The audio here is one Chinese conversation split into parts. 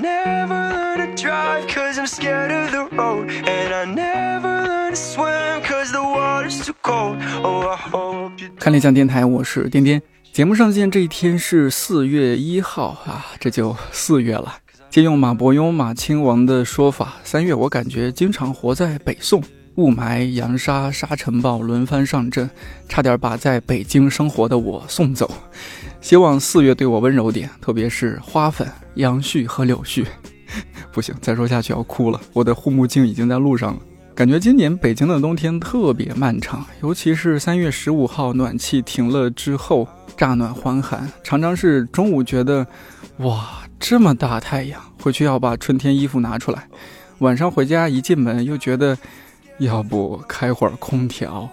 never learn to drive cause I'm scared of the road. And I never learn to swim cause the water's too cold. Oh, I hope you 看理想电台，我是颠颠。节目上线这一天是四月一号啊，这就四月了。借用马伯庸、马亲王的说法，三月我感觉经常活在北宋，雾霾、扬沙、沙尘暴轮番上阵，差点把在北京生活的我送走。希望四月对我温柔点，特别是花粉、杨絮和柳絮。不行，再说下去要哭了，我的护目镜已经在路上了。感觉今年北京的冬天特别漫长，尤其是三月十五号暖气停了之后，乍暖还寒，常常是中午觉得，哇，这么大太阳，回去要把春天衣服拿出来；晚上回家一进门又觉得，要不开会儿空调。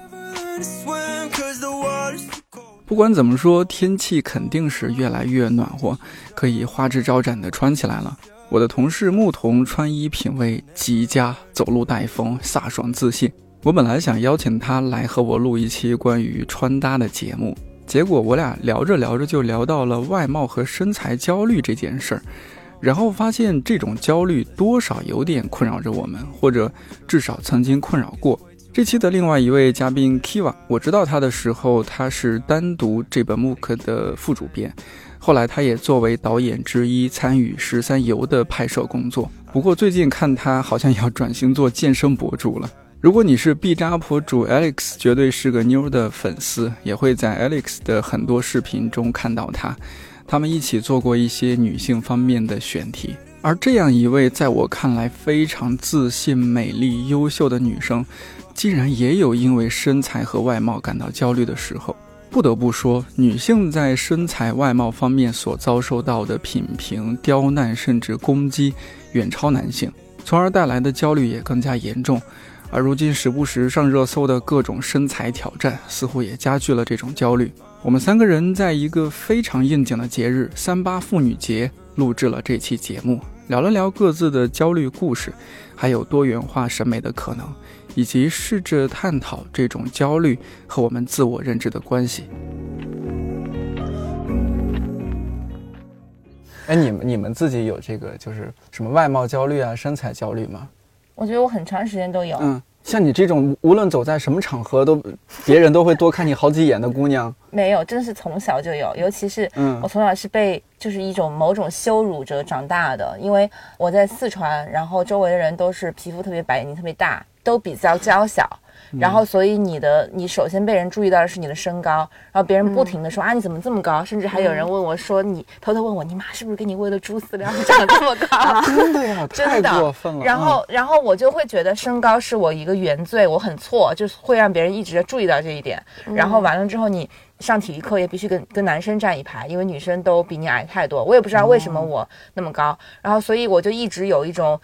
不管怎么说，天气肯定是越来越暖和，可以花枝招展地穿起来了。我的同事牧童穿衣品味极佳，走路带风，飒爽自信。我本来想邀请他来和我录一期关于穿搭的节目，结果我俩聊着聊着就聊到了外貌和身材焦虑这件事儿，然后发现这种焦虑多少有点困扰着我们，或者至少曾经困扰过。这期的另外一位嘉宾 Kiva，我知道他的时候，他是单独这本 MOOC 的副主编，后来他也作为导演之一参与《十三游》的拍摄工作。不过最近看他好像要转型做健身博主了。如果你是 B 站博主 Alex，绝对是个妞的粉丝，也会在 Alex 的很多视频中看到他。他们一起做过一些女性方面的选题。而这样一位在我看来非常自信、美丽、优秀的女生，竟然也有因为身材和外貌感到焦虑的时候。不得不说，女性在身材外貌方面所遭受到的品评、刁难甚至攻击，远超男性，从而带来的焦虑也更加严重。而如今时不时上热搜的各种身材挑战，似乎也加剧了这种焦虑。我们三个人在一个非常应景的节日——三八妇女节，录制了这期节目，聊了聊各自的焦虑故事，还有多元化审美的可能，以及试着探讨这种焦虑和我们自我认知的关系。哎，你们你们自己有这个就是什么外貌焦虑啊、身材焦虑吗？我觉得我很长时间都有，嗯，像你这种无论走在什么场合都别人都会多看你好几眼的姑娘，没有，真的是从小就有，尤其是嗯我从小是被就是一种某种羞辱着长大的，因为我在四川，然后周围的人都是皮肤特别白，眼睛特别大，都比较娇小。然后，所以你的你首先被人注意到的是你的身高，然后别人不停的说、啊你怎么这么高，甚至还有人问我说你偷偷问我你妈是不是给你喂了猪饲料，你长得这么高？真的呀，太 真的过分了。然后，然后我就会觉得身高是我一个原罪，我很错，就是会让别人一直注意到这一点。然后完了之后，你上体育课也必须跟跟男生站一排，因为女生都比你矮太多。我也不知道为什么我那么高，然后所以我就一直有一种。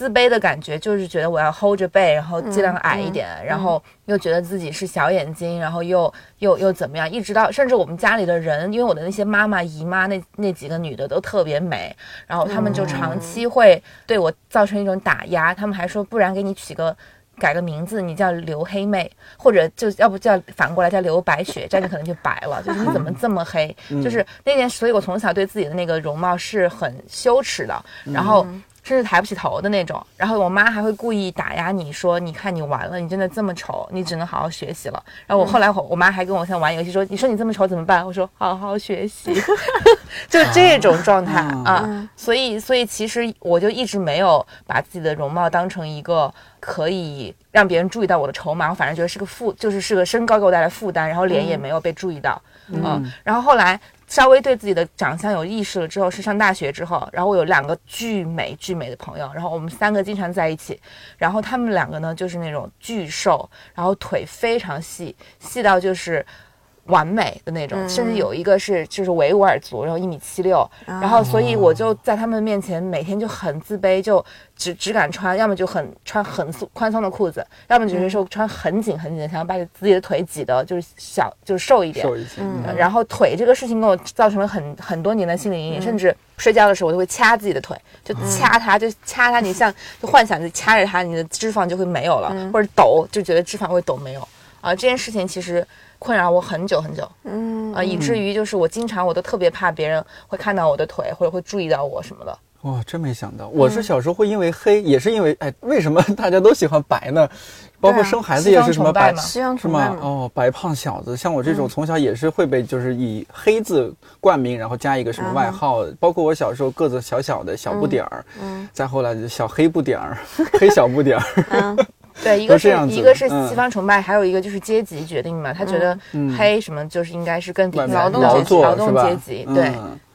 自卑的感觉，就是觉得我要 hold 着背，然后尽量矮一点，然后又觉得自己是小眼睛，然后又又又怎么样，一直到甚至我们家里的人，因为我的那些妈妈、姨妈那那几个女的都特别美，然后他们就长期会对我造成一种打压，他们还说不然给你取个。改个名字，你叫刘黑妹，或者就要不叫反过来叫刘白雪，这样你可能就白了。就是你怎么这么黑？就是那件，所以我从小对自己的那个容貌是很羞耻的，然后甚至抬不起头的那种。然后我妈还会故意打压你说，你看你完了，你真的这么丑，你只能好好学习了。然后我后来我我妈还跟我像玩游戏说，你说你这么丑怎么办？我说好好学习，就这种状态啊。所以所以其实我就一直没有把自己的容貌当成一个可以让别人注意到我的筹码，我反正觉得是个负，就是是个身高给我带来负担，然后脸也没有被注意到，嗯，然后后来稍微对自己的长相有意识了之后，是上大学之后，然后我有两个巨美巨美的朋友，然后我们三个经常在一起，然后他们两个呢就是那种巨瘦，然后腿非常细，细到就是。完美的那种，甚至有一个是就是维吾尔族，然后一米七六，然后所以我就在他们面前每天就很自卑，就只只敢穿，要么就很穿很松宽松的裤子，要么就是说穿很紧很紧的，想要把自己的腿挤得就是小就是瘦一点，瘦一些，嗯。然后腿这个事情给我造成了很很多年的心理阴影，甚至睡觉的时候我都会掐自己的腿，就掐它，就掐它，你像就幻想就掐着它，你的脂肪就会没有了，或者抖，就觉得脂肪会抖没有。啊、这件事情其实困扰我很久很久，嗯啊、以至于就是我经常我都特别怕别人会看到我的腿，或者会注意到我什么的。哇，真没想到，我是小时候会因为黑，也是因为哎，为什么 大家都喜欢白呢？包括生孩子也是什么白西是吗？哦，白胖小子，像我这种从小也是会被就是以黑字冠名，然后加一个什么外号。包括我小时候个子小小的小不点儿，嗯，再后来就小黑不点儿，黑小不点儿。对，一个是一个是西方崇拜，还有一个就是阶级决定嘛。他觉得黑什么就是应该是更劳动阶级，劳动阶级对。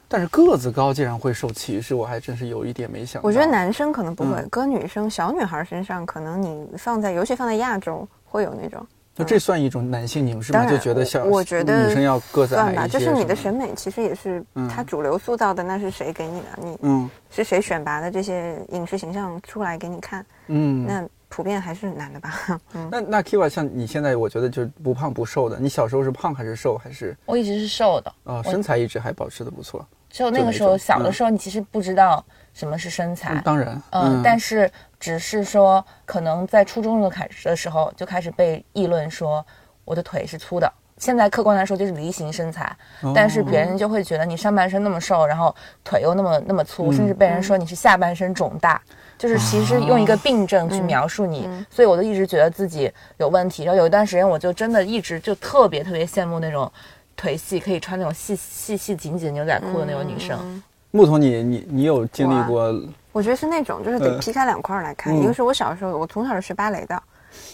但是个子高竟然会受歧视，我还真是有一点没想到。我觉得男生可能不会，搁女生小女孩身上，可能你放在尤其放在亚洲会有那种。那这算一种男性凝视吗？就觉得像我觉得女生要个子矮一些。就是你的审美其实也是他主流塑造的，那是谁给你的？你嗯，是谁选拔的这些影视形象出来给你看？嗯，那。普遍还是男的吧。嗯，那那 Kiva 像你现在，我觉得就不胖不瘦的。你小时候是胖还是瘦还是？我一直是瘦的。啊，身材一直还保持的不错。就那个时候小的时候，你其实不知道什么是身材。当然。嗯，但是只是说，可能在初中的开始的时候就开始被议论说我的腿是粗的。现在客观来说就是梨形身材，但是别人就会觉得你上半身那么瘦，然后腿又那么那么粗，甚至被人说你是下半身肿大。就是其实用一个病症去描述你，所以我就一直觉得自己有问题。然后有一段时间，我就真的一直就特别特别羡慕那种腿细可以穿那种细细细紧紧牛仔裤的那种女生。木头，你你你有经历过？我觉得是那种，就是得劈开两块来看。一个是我小时候，我从小是学芭蕾的，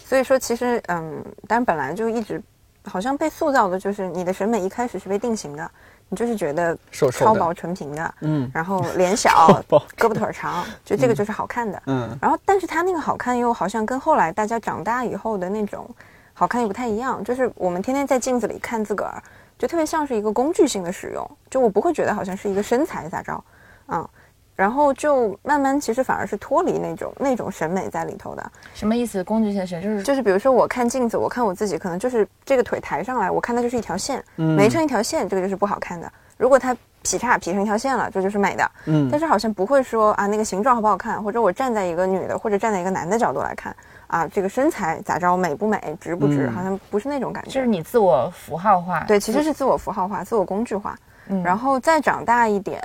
所以说其实嗯，但是本来就一直好像被塑造的就是你的审美一开始是被定型的。你就是觉得超薄纯平的，嗯，然后 脸小，胳膊腿长，就这个就是好看的，嗯。然后，但是他那个好看又好像跟后来大家长大以后的那种好看又不太一样。就是我们天天在镜子里看自个儿，就特别像是一个工具性的使用，就我不会觉得好像是一个身材咋着，嗯。然后就慢慢，其实反而是脱离那种那种审美在里头的。什么意思？工具性审就是就是，比如说我看镜子，我看我自己，可能就是这个腿抬上来，我看它就是一条线，没成一条线，这个就是不好看的。如果它劈叉劈成一条线了，这就是美的。嗯，但是好像不会说啊，那个形状好不好看，或者我站在一个女的或者站在一个男的角度来看啊，这个身材咋着，美不美，值不值，好像不是那种感觉。就是你自我符号化。对，其实是自我符号化、自我工具化。嗯，然后再长大一点。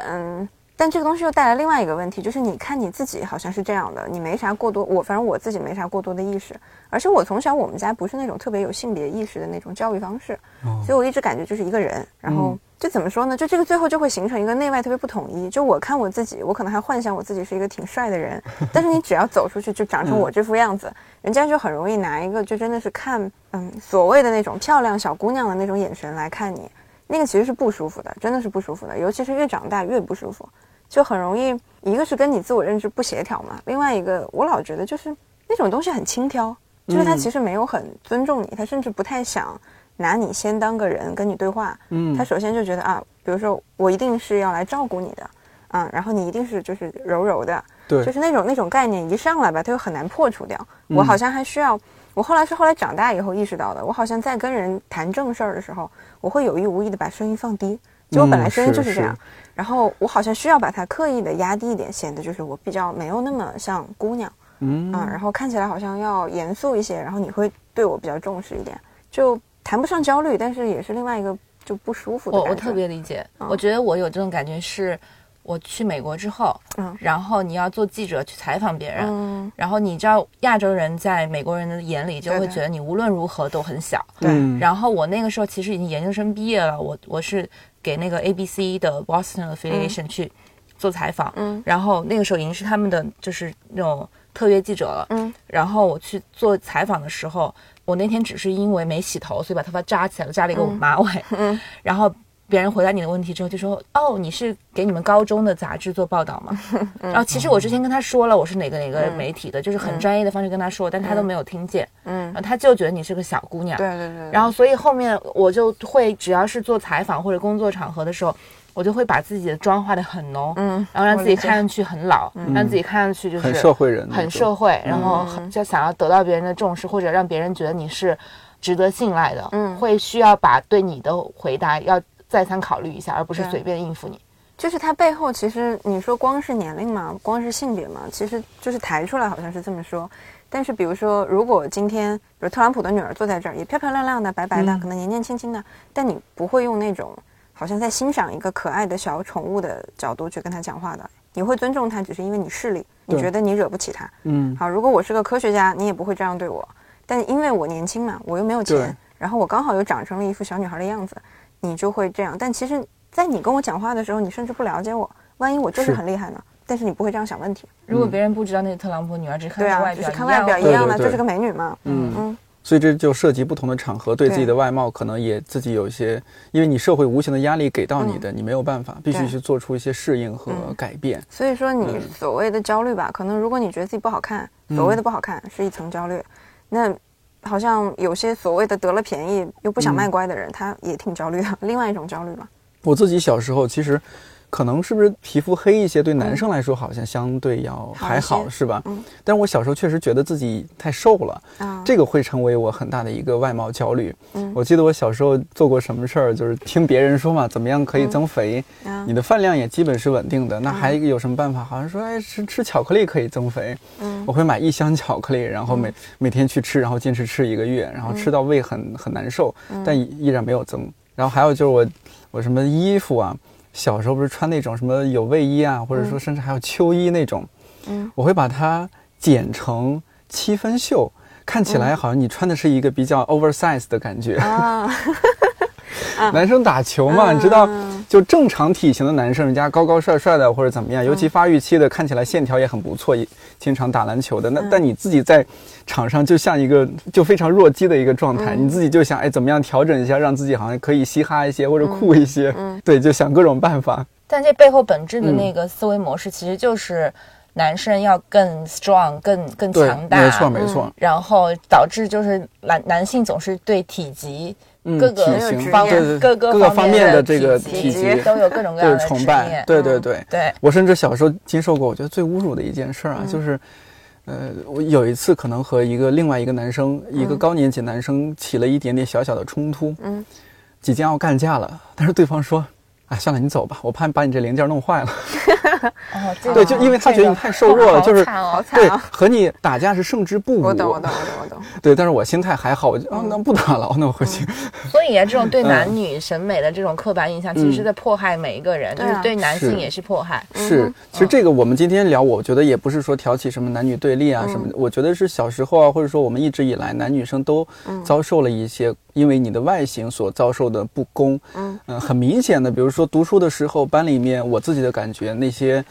但这个东西又带来另外一个问题，就是你看你自己好像是这样的，你没啥过多，我反正我自己没啥过多的意识，而且我从小我们家不是那种特别有性别意识的那种教育方式，所以我一直感觉就是一个人，然后就怎么说呢？就这个最后就会形成一个内外特别不统一。就我看我自己，我可能还幻想我自己是一个挺帅的人，但是你只要走出去就长成我这副样子，人家就很容易拿一个就真的是看嗯所谓的那种漂亮小姑娘的那种眼神来看你，那个其实是不舒服的，真的是不舒服的，尤其是越长大越不舒服。就很容易，一个是跟你自我认知不协调嘛，另外一个我老觉得就是那种东西很轻佻，就是他其实没有很尊重你，他甚至不太想拿你先当个人跟你对话。嗯，他首先就觉得啊，比如说我一定是要来照顾你的，嗯，然后你一定是就是柔柔的，对，就是那种那种概念一上来吧，他又很难破除掉。我好像还需要，我后来是后来长大以后意识到的，我好像在跟人谈正事儿的时候，我会有意无意的把声音放低，就我本来声音就是这样。然后我好像需要把它刻意的压低一点，显得就是我比较没有那么像姑娘，嗯啊，然后看起来好像要严肃一些，然后你会对我比较重视一点，就谈不上焦虑，但是也是另外一个就不舒服的我我特别理解，我觉得我有这种感觉是。我去美国之后，嗯，然后你要做记者去采访别人，嗯，然后你知道亚洲人在美国人的眼里就会觉得你无论如何都很小，对。然后我那个时候其实已经研究生毕业了，我我是给那个 ABC 的 Boston affiliation 去做采访，嗯，然后那个时候已经是他们的就是那种特约记者了，嗯。然后我去做采访的时候，我那天只是因为没洗头，所以把头发扎起来了，扎了一个马尾，嗯，然后。别人回答你的问题之后，就说：“哦，你是给你们高中的杂志做报道吗？” 然后其实我之前跟他说了，我是哪个哪个媒体的，就是很专业的方式跟他说，但他都没有听见。嗯，然后他就觉得你是个小姑娘。对对对。然后所以后面我就会，只要是做采访或者工作场合的时候，我就会把自己的妆化的很浓，嗯，然后让自己看上去很老，让自己看上去就是很社会人，很社会，然后就想要得到别人的重视，或者让别人觉得你是值得信赖的。嗯，会需要把对你的回答要。再三考虑一下，而不是随便应付你。就是它背后，其实你说光是年龄嘛，光是性别嘛，其实就是抬出来好像是这么说。但是比如说，如果今天比如特朗普的女儿坐在这儿，也漂漂亮亮的、白白的，可能年年轻轻的，但你不会用那种好像在欣赏一个可爱的小宠物的角度去跟她讲话的。你会尊重他，只是因为你势利，你觉得你惹不起他。嗯，好，如果我是个科学家，你也不会这样对我。但因为我年轻嘛，我又没有钱，然后我刚好又长成了一副小女孩的样子，你就会这样。但其实，在你跟我讲话的时候，你甚至不了解我。万一我就是是很厉害呢？但是你不会这样想问题。如果别人不知道那是特朗普女儿，只看对啊，她外表，只是看外表一样的，就是个美女嘛。嗯嗯，所以这就涉及不同的场合，对自己的外貌可能也自己有一些，因为你社会无形的压力给到你的，你没有办法，必须去做出一些适应和嗯改变。所以说你嗯所谓的焦虑吧，可能如果你觉得自己不好看，所谓的不好看是一层焦虑，那好像有些所谓的得了便宜又不想卖乖的人，他也挺焦虑的，另外一种焦虑吧。我自己小时候其实。可能是不是皮肤黑一些，对男生来说好像相对要还好，好是吧？嗯但是我小时候确实觉得自己太瘦了，啊，这个会成为我很大的一个外貌焦虑。嗯我记得我小时候做过什么事儿，就是听别人说嘛，怎么样可以增肥，啊你的饭量也基本是稳定的。那还有什么办法？好像说，哎，吃吃巧克力可以增肥。嗯我会买一箱巧克力，然后每、每天去吃，然后坚持吃一个月，然后吃到胃很很难受，嗯但依依然没有增。然后还有就是我我什么衣服啊，小时候不是穿那种什么有卫衣啊，或者说甚至还有秋衣那种，嗯。我会把它剪成七分袖，看起来好像你穿的是一个比较 oversize 的感觉。啊，男生打球嘛，你知道嗯，就正常体型的男生，人家高高帅帅的或者怎么样，尤其发育期的，看起来线条也很不错，也经常打篮球的。那但你自己在场上就像一个就非常弱鸡的一个状态，你自己就想哎怎么样调整一下，让自己好像可以嘻哈一些或者酷一些，对，就想各种办法。但这背后本质的嗯那个思维模式，其实就是男生要更 strong、更更，强大，没错没错，然后导致就是男男性总是对体积嗯，各个体型方对对各个各个方面的的这个体体积都有各种各样的崇拜，对对对。对，我甚至小时候经受过，我觉得最侮辱的一件事儿啊，就是，呃，我有一次可能和一个另外一个男生，一个高年级男生起了一点点小小的冲突，嗯，即将要干架了，但是对方说。哎，算了，你走吧，我怕把你这零件弄坏了。哦，这对，就因为他觉得你太瘦弱了，好就是哦好惨对啊！和你打架是胜之不武。我懂，我懂，我懂，我懂。对，但是我心态还好，我就啊，那不打了，那我回去。所以啊，这种对嗯男女审美的这种刻板印象，其实是在迫害每一个人，就对对男性也是迫害。是，其实这个我们今天聊，我觉得也不是说挑起什么男女对立啊什么的，我觉得是小时候啊，或者说我们一直以来男女生都遭受了一些因为你的外形所遭受的不公。嗯呃很明显的，比如说读书的时候，班里面我自己的感觉，那些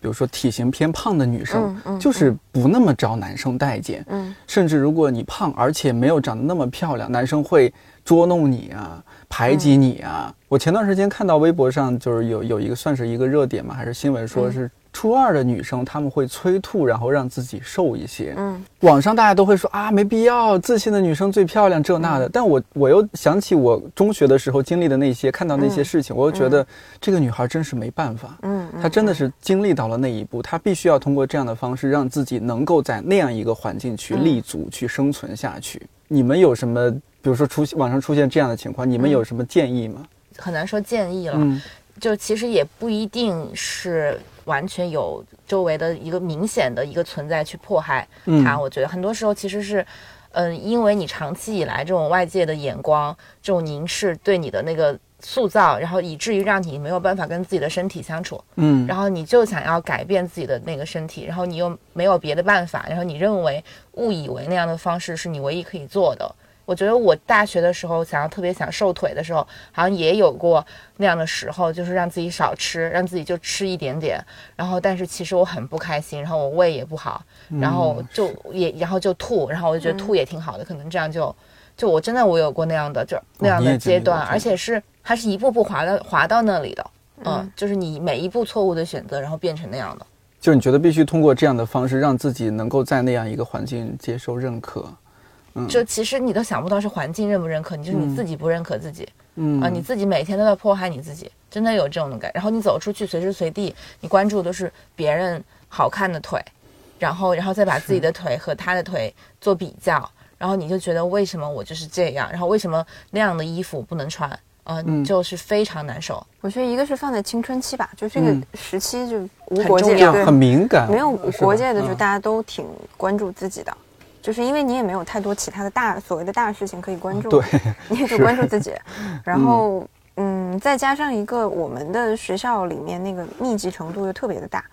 比如说体型偏胖的女生就是不那么招男生待见。嗯甚至如果你胖，而且没有长得那么漂亮，男生会捉弄你啊，排挤你啊。我前段时间看到微博上就是有有一个算是一个热点嘛，还是新闻，说是初二的女生她们会催吐，然后让自己瘦一些。嗯网上大家都会说啊，没必要，自信的女生最漂亮，这那的。但我我又想起我中学的时候经历的那些，看到那些事情，我又觉得这个女孩真是没办法。嗯，她真的是经历到了那一步，她必须要通过这样的方式，让自己能够在那样一个环境去立足、去生存下去。你们有什么，比如说出网上出现这样的情况，你们有什么建议吗？很难说建议了，嗯就其实也不一定是完全有周围的一个明显的一个存在去迫害嗯他。我觉得很多时候其实是，嗯、因为你长期以来这种外界的眼光、这种凝视对你的那个塑造，然后以至于让你没有办法跟自己的身体相处，嗯，然后你就想要改变自己的那个身体，然后你又没有别的办法，然后你认为误以为那样的方式是你唯一可以做的。我觉得我大学的时候想要特别想瘦腿的时候，好像也有过那样的时候，就是让自己少吃，让自己就吃一点点，然后但是其实我很不开心，然后我胃也不好，然后就也然后就吐，然后我就觉得吐也挺好的，可能这样就就我真的我有过那样的就那样的阶段，而且是它是一步步滑到滑到那里的，嗯，就是你每一步错误的选择，然后变成那样的。就是你觉得必须通过这样的方式，让自己能够在那样一个环境接受认可。就其实你都想不到是环境认不认可你，就是你自己不认可自己、嗯。啊，你自己每天都在迫害你自己，真的有这种的感。然后你走出去，随时随地你关注都是别人好看的腿，然后然后再把自己的腿和他的腿做比较，然后你就觉得为什么我就是这样，然后为什么那样的衣服不能穿啊、嗯。就是非常难受。我觉得一个是放在青春期吧，就这嗯。个时期就无国界，对。很敏感，没有国界的，就嗯。大家都挺关注自己的，就是因为你也没有太多其他的大所谓的大事情可以关注，对，你也就关注自己，然后嗯再加上一个我们的学校里面那个密集程度又特别的大，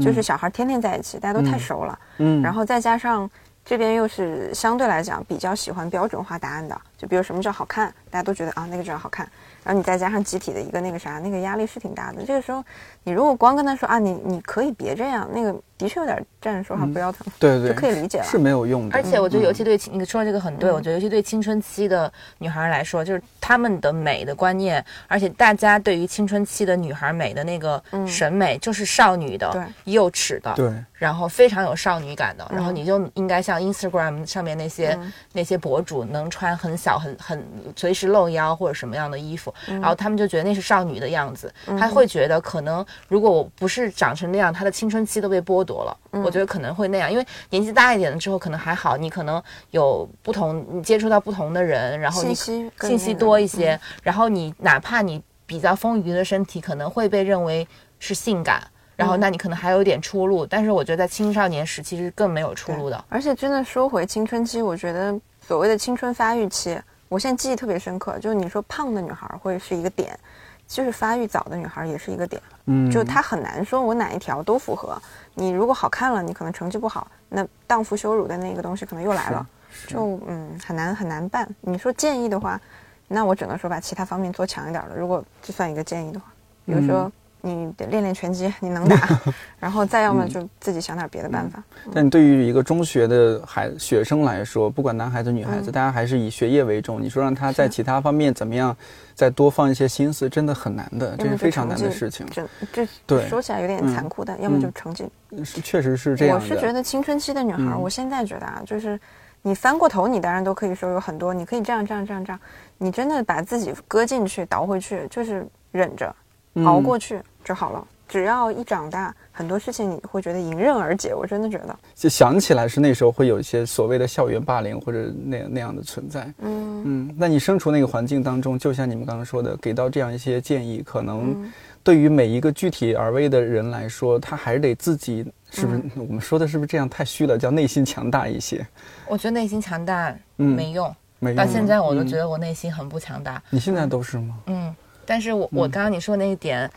就是小孩天天在一起，大家都太熟了，嗯，然后再加上这边又是相对来讲比较喜欢标准化答案的，就比如什么叫好看，大家都觉得啊那个叫好看，然后你再加上集体的一个那个啥，那个压力是挺大的。这个时候，你如果光跟他说啊你你可以别这样，那个的确有点站着说话不腰疼，对对，就可以理解了。是没有用的。而且我觉得，嗯尤其对青你说的这个很对，我觉得尤其对青春期的女孩来说，就是她们的美的观念，而且大家对于青春期的女孩美的那个审美，就是少女的、对幼齿的，对，然后非常有少女感的，然后你就应该像 Instagram 上面那些、那些博主，能穿很小、很很随时露腰或者什么样的衣服，然后他们就觉得那是少女的样子，他会觉得可能如果我不是长成那样，他的青春期都被剥夺了。我觉得可能会那样，因为年纪大一点了之后，可能还好，你可能有不同，你接触到不同的人，然后你信息信息多一些，然后你哪怕你比较丰腴的身体，可能会被认为是性感。然后，那你可能还有一点出路，但是我觉得在青少年时期是更没有出路的。而且真的说回青春期，我觉得所谓的青春发育期，我现在记忆特别深刻，就是你说胖的女孩会是一个点，就是发育早的女孩也是一个点，嗯，就她很难说我哪一条都符合。你如果好看了，你可能成绩不好，那荡妇羞辱的那个东西可能又来了，就嗯很难很难办。你说建议的话，那我只能说把其他方面做强一点了。如果这算一个建议的话，比如说。你得练练拳击，你能打，然后再要么就自己想点别的办法。但你对于一个中学的孩学生来说，不管男孩子女孩子，大家还是以学业为重。你说让他在其他方面怎么样，再多放一些心思，真的很难的，这是非常难的事情。这这对说起来有点残酷，但要么就成绩。是，确实是这样。我是觉得青春期的女孩，嗯我现在觉得啊，就是你翻过头，你当然都可以说有很多，你可以这样这样这样这样，你真的把自己搁进去倒回去，就是忍着熬过去就好了。只要一长大，很多事情你会觉得迎刃而解。我真的觉得，就想起来是那时候会有一些所谓的校园霸凌或者那那样的存在。嗯嗯，那你身处那个环境当中，就像你们刚刚说的，给到这样一些建议，可能嗯对于每一个具体而微的人来说，他还是得自己，是不是？嗯我们说的是不是这样太虚了？叫内心强大一些，我觉得内心强大嗯没用，没用到现在我都嗯觉得我内心很不强大。你现在都是吗？嗯，但是我我刚刚你说的那一点，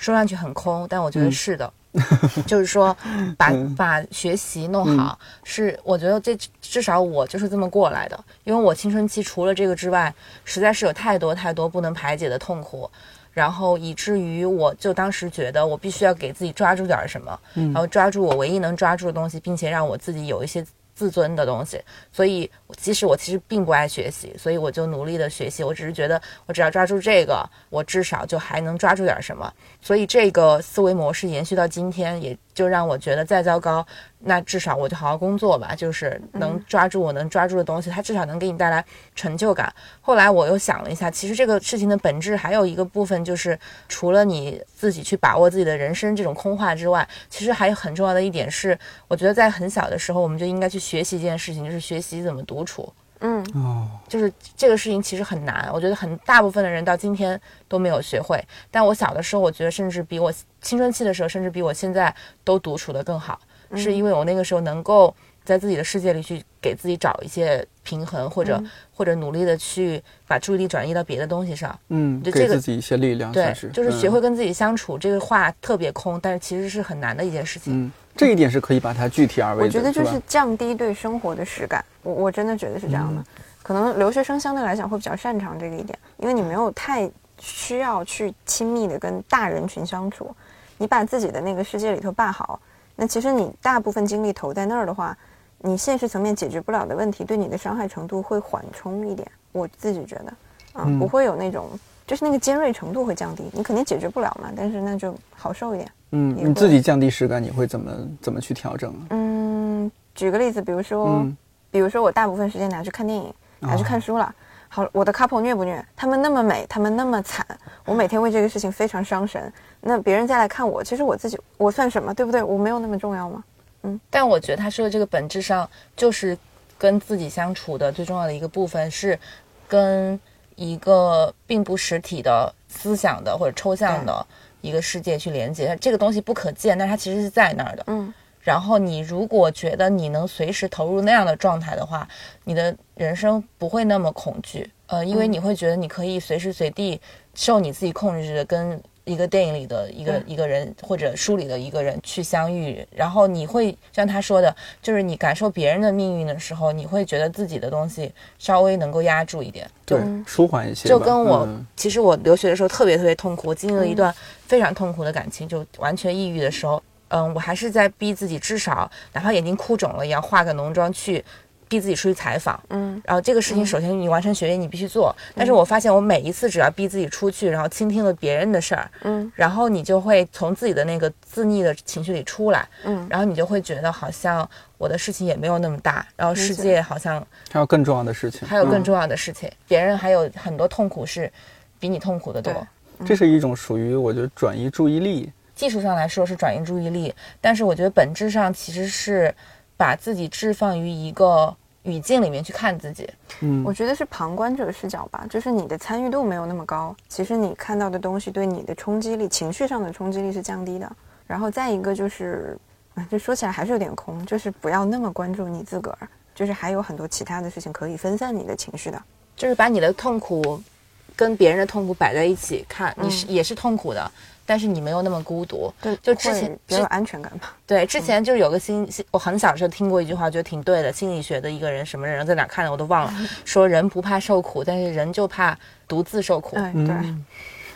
说上去很空，但我觉得嗯。是的。就是说，把把学习弄好，是我觉得这至少我就是这么过来的。因为我青春期除了这个之外，实在是有太多太多不能排解的痛苦，然后以至于我就当时觉得我必须要给自己抓住点什么，然后抓住我唯一能抓住的东西，并且让我自己有一些自尊的东西。所以，即使我其实并不爱学习，所以我就努力的学习。我只是觉得，我只要抓住这个，我至少就还能抓住点什么。所以这个思维模式延续到今天，也就让我觉得再糟糕，那至少我就好好工作吧，就是能抓住我能抓住的东西，它至少能给你带来成就感。后来我又想了一下，其实这个事情的本质还有一个部分，就是除了你自己去把握自己的人生这种空话之外，其实还有很重要的一点是，我觉得在很小的时候，我们就应该去学习一件事情，就是学习怎么独处。嗯，哦，就是这个事情其实很难，我觉得很大部分的人到今天都没有学会。但我小的时候，我觉得甚至比我青春期的时候，甚至比我现在都独处的更好，是因为我那个时候能够在自己的世界里去给自己找一些平衡，或者、或者努力的去把注意力转移到别的东西上。嗯，就这个给自己一些力量，对，就是学嗯会跟自己相处。这个话特别空，但是其实是很难的一件事情。嗯，这一点是可以把它具体而为的，我觉得就是降低对生活的实感。我我真的觉得是这样的。可能留学生相对来讲会比较擅长这个一点，因为你没有太需要去亲密的跟大人群相处，你把自己的那个世界里头办好，那其实你大部分精力投在那儿的话，你现实层面解决不了的问题，对你的伤害程度会缓冲一点。我自己觉得，啊、嗯不会有那种就是那个尖锐程度会降低，你肯定解决不了嘛，但是那就好受一点。嗯，你自己降低实感，你会怎么怎么去调整啊？嗯，举个例子，比如说，嗯比如说我大部分时间拿去看电影，拿去看书了。好，我的 couple 虐不虐？他们那么美，他们那么惨，我每天为这个事情非常伤神。那别人再来看我，其实我自己我算什么，对不对？我没有那么重要吗？嗯但我觉得他说的这个本质上就是跟自己相处的最重要的一个部分是跟一个并不实体的思想的或者抽象的一个世界去连接。这个东西不可见，但它其实是在那儿的。嗯，然后你如果觉得你能随时投入那样的状态的话，你的人生不会那么恐惧。呃，因为你会觉得你可以随时随地受你自己控制的跟一个电影里的一个一个人或者书里的一个人去相遇，然后你会像他说的，就是你感受别人的命运的时候，你会觉得自己的东西稍微能够压住一点。对，舒缓一些。就跟我其实我留学的时候特别特别痛苦，我经历了一段非常痛苦的感情，就完全抑郁的时候，嗯，我还是在逼自己，至少哪怕眼睛哭肿了，也要化个浓妆去。逼自己出去采访，嗯，然后这个事情首先你完成学业你必须做，但是我发现我每一次只要逼自己出去，然后倾听了别人的事儿，嗯，然后你就会从自己的那个自溺的情绪里出来，嗯，然后你就会觉得好像我的事情也没有那么大，然后世界好像还有更重要的事情，还有更重要的事情，别人还有很多痛苦是比你痛苦的多，这是一种属于我觉得转移注意力，技术上来说是转移注意力，但是我觉得本质上其实是把自己置放于一个。语境里面去看自己，嗯，我觉得是旁观者视角吧，就是你的参与度没有那么高，其实你看到的东西对你的冲击力，情绪上的冲击力是降低的。然后再一个就是，啊，这说起来还是有点空，就是不要那么关注你自个儿，就是还有很多其他的事情可以分散你的情绪的，就是把你的痛苦跟别人的痛苦摆在一起看，你是也是痛苦的。但是你没有那么孤独，对，就之前比较有安全感吧。对，之前就是有个心，我很小时候听过一句话，觉得挺对的。心理学的一个人，什么人在哪看的我都忘了，说人不怕受苦，但是人就怕独自受苦。对对。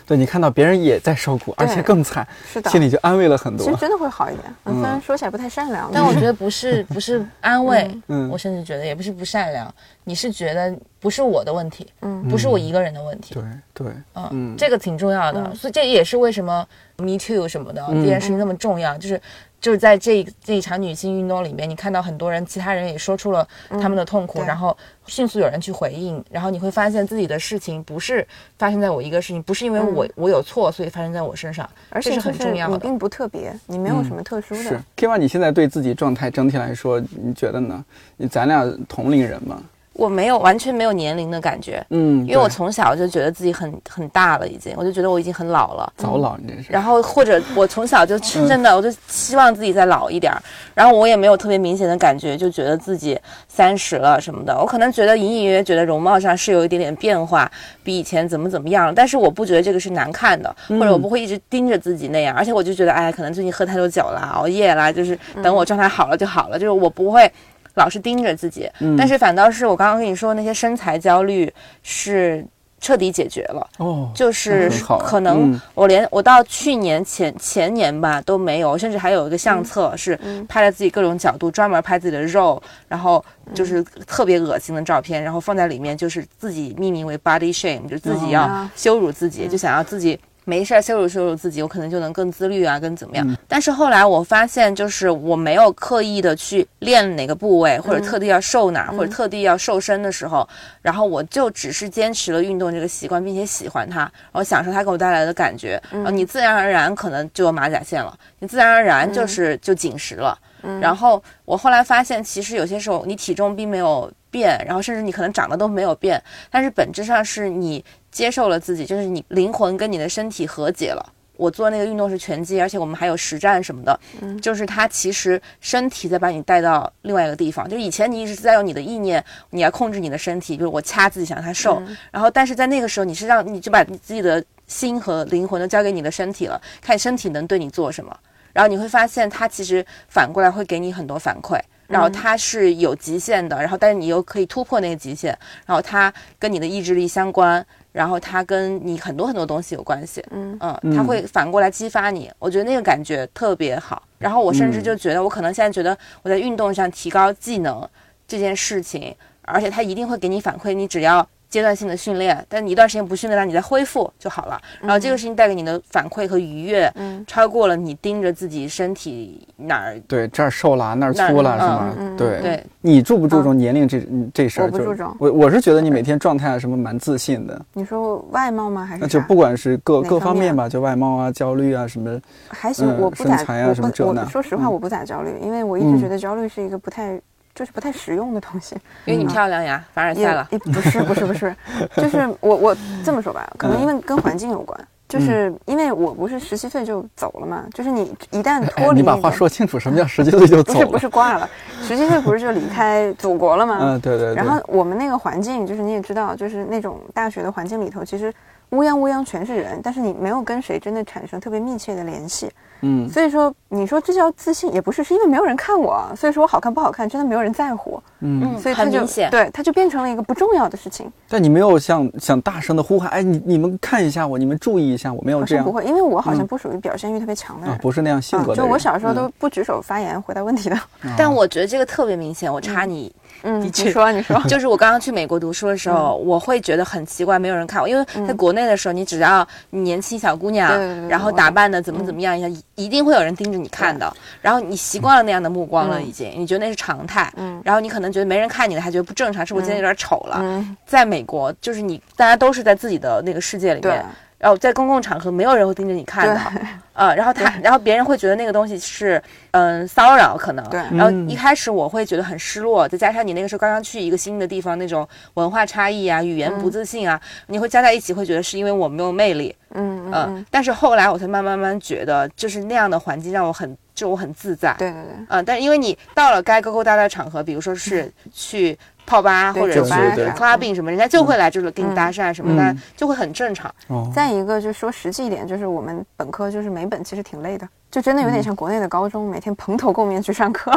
对你看到别人也在受苦，而且更惨，是的，心里就安慰了很多。其实真的会好一点，虽然说起来不太善良，但我觉得不是 不是安慰，嗯，我甚至觉得也不是不善良，你是觉得不是我的问题，嗯，不是我一个人的问题，对对，嗯，这个挺重要的，所以这也是为什么 Me Too 什么的这件事情那么重要，就是。就是在这这一场女性运动里面，你看到很多人，其他人也说出了他们的痛苦，然后迅速有人去回应，然后你会发现自己的事情不是发生在我一个事情，不是因为我我有错，所以发生在我身上，而且是很重要的。你并不特别，你没有什么特殊的。是 k i 你现在对自己状态整体来说，你觉得呢？你咱俩同龄人嘛。我没有完全没有年龄的感觉，嗯，因为我从小就觉得自己很很大了，已经，我就觉得我已经很老了，早老你这是。然后或者我从小就真的，我就希望自己再老一点儿。然后我也没有特别明显的感觉，就觉得自己三十了什么的。我可能觉得隐隐约约觉得容貌上是有一点点变化，比以前怎么怎么样。但是我不觉得这个是难看的，或者我不会一直盯着自己那样。而且我就觉得，哎，可能最近喝太多酒了，熬夜了，就是等我状态好了就好了。就是我不会。老是盯着自己，但是反倒是我刚刚跟你说那些身材焦虑是彻底解决了。哦，就是可能我连我到去年前前年吧都没有，甚至还有一个相册是拍了自己各种角度，专门拍自己的肉，然后就是特别恶心的照片，然后放在里面，就是自己命名为 body shame，就自己要羞辱自己，就想要自己。没事儿，羞辱羞辱自己，我可能就能更自律啊，更怎么样？但是后来我发现，就是我没有刻意的去练哪个部位，或者特地要瘦哪，或者特地要瘦身的时候，然后我就只是坚持了运动这个习惯，并且喜欢它，然后享受它给我带来的感觉，然后你自然而然可能就有马甲线了，你自然而然就是就紧实了。然后我后来发现，其实有些时候你体重并没有变，然后甚至你可能长得都没有变，但是本质上是你。接受了自己，就是你灵魂跟你的身体和解了。我做那个运动是拳击，而且我们还有实战什么的，就是它其实身体在把你带到另外一个地方。就以前你一直在用你的意念，你要控制你的身体，就是我掐自己想让它瘦，然后但是在那个时候你是让你就把你自己的心和灵魂都交给你的身体了，看身体能对你做什么。然后你会发现它其实反过来会给你很多反馈，然后它是有极限的，然后但是你又可以突破那个极限，然后它跟你的意志力相关。然后它跟你很多很多东西有关系，嗯嗯，它会反过来激发你，我觉得那个感觉特别好。然后我甚至就觉得，我可能现在觉得我在运动上提高技能这件事情，而且它一定会给你反馈，你只要。阶段性的训练，但你一段时间不训练，让你再恢复就好了。然后这个事情带给你的反馈和愉悦，嗯，超过了你盯着自己身体哪儿，对这儿瘦了那儿粗了是吗？对对。你注不注重年龄这这事儿？我不注重。我我是觉得你每天状态啊什么蛮自信的。你说外貌吗？还是？就不管是各各方面吧，就外貌啊、焦虑啊什么。还行，我不咋。啊什么我说实话，我不咋焦虑，因为我一直觉得焦虑是一个不太。就是不太实用的东西，因为你漂亮呀，凡尔赛了。不是不是不 是，就是我我这么说吧，可能因为跟环境有关，就是因为我不是十七岁就走了嘛，就是你一旦脱离，你把话说清楚，什么叫十七岁就走？不是不是挂了，十七岁不是就离开祖国了吗？嗯，对对。然后我们那个环境，就是你也知道，就是那种大学的环境里头，其实乌泱乌泱全是人，但是你没有跟谁真的产生特别密切的联系。嗯，所以说，你说这叫自信也不是，是因为没有人看我，所以说我好看不好看真的没有人在乎。嗯，所以他就很明显对，他就变成了一个不重要的事情。但你没有像想大声的呼喊，哎，你你们看一下我，你们注意一下，我没有这样不会，因为我好像嗯不属于表现欲特别强的人啊，。不是那样性格的就我小时候都嗯不举手发言回答问题的。但我觉得这个特别明显。我插你嗯，你说你说，就是我刚刚去美国读书的时候，我会觉得很奇怪，没有人看我，因为在国内的时候，你只要你年轻小姑娘然后打扮的怎么怎么样一下，一定会有人盯着你看的。然后你习惯了那样的目光了，已经，你觉得那是常态。嗯。然后你可能觉得没人看你了，还觉得不正常，是不是今天有点丑了？嗯，在美国，就是你大家都是在自己的那个世界里面，然后在公共场合没有人会盯着你看的。呃，然后他，然后别人会觉得那个东西是，嗯、骚扰可能。对然后嗯一开始我会觉得很失落，再加上你那个时候刚刚去一个新的地方，那种文化差异啊、语言不自信啊，你会加在一起，会觉得是因为我没有魅力。嗯嗯嗯、嗯，但是后来我才慢慢慢慢觉得，就是那样的环境让我很，就我很自在。对对对。嗯、但是因为你到了该勾勾搭搭的场合，比如说是 去泡吧或者是酒吧？对对 clubbing 什么，人家就会来这里给你搭讪什么的，嗯。就会很正常。哦，再一个，就是说实际一点，就是我们本科就是每本其实挺累的，就真的有点像国内的高中，每天蓬头垢面去上课，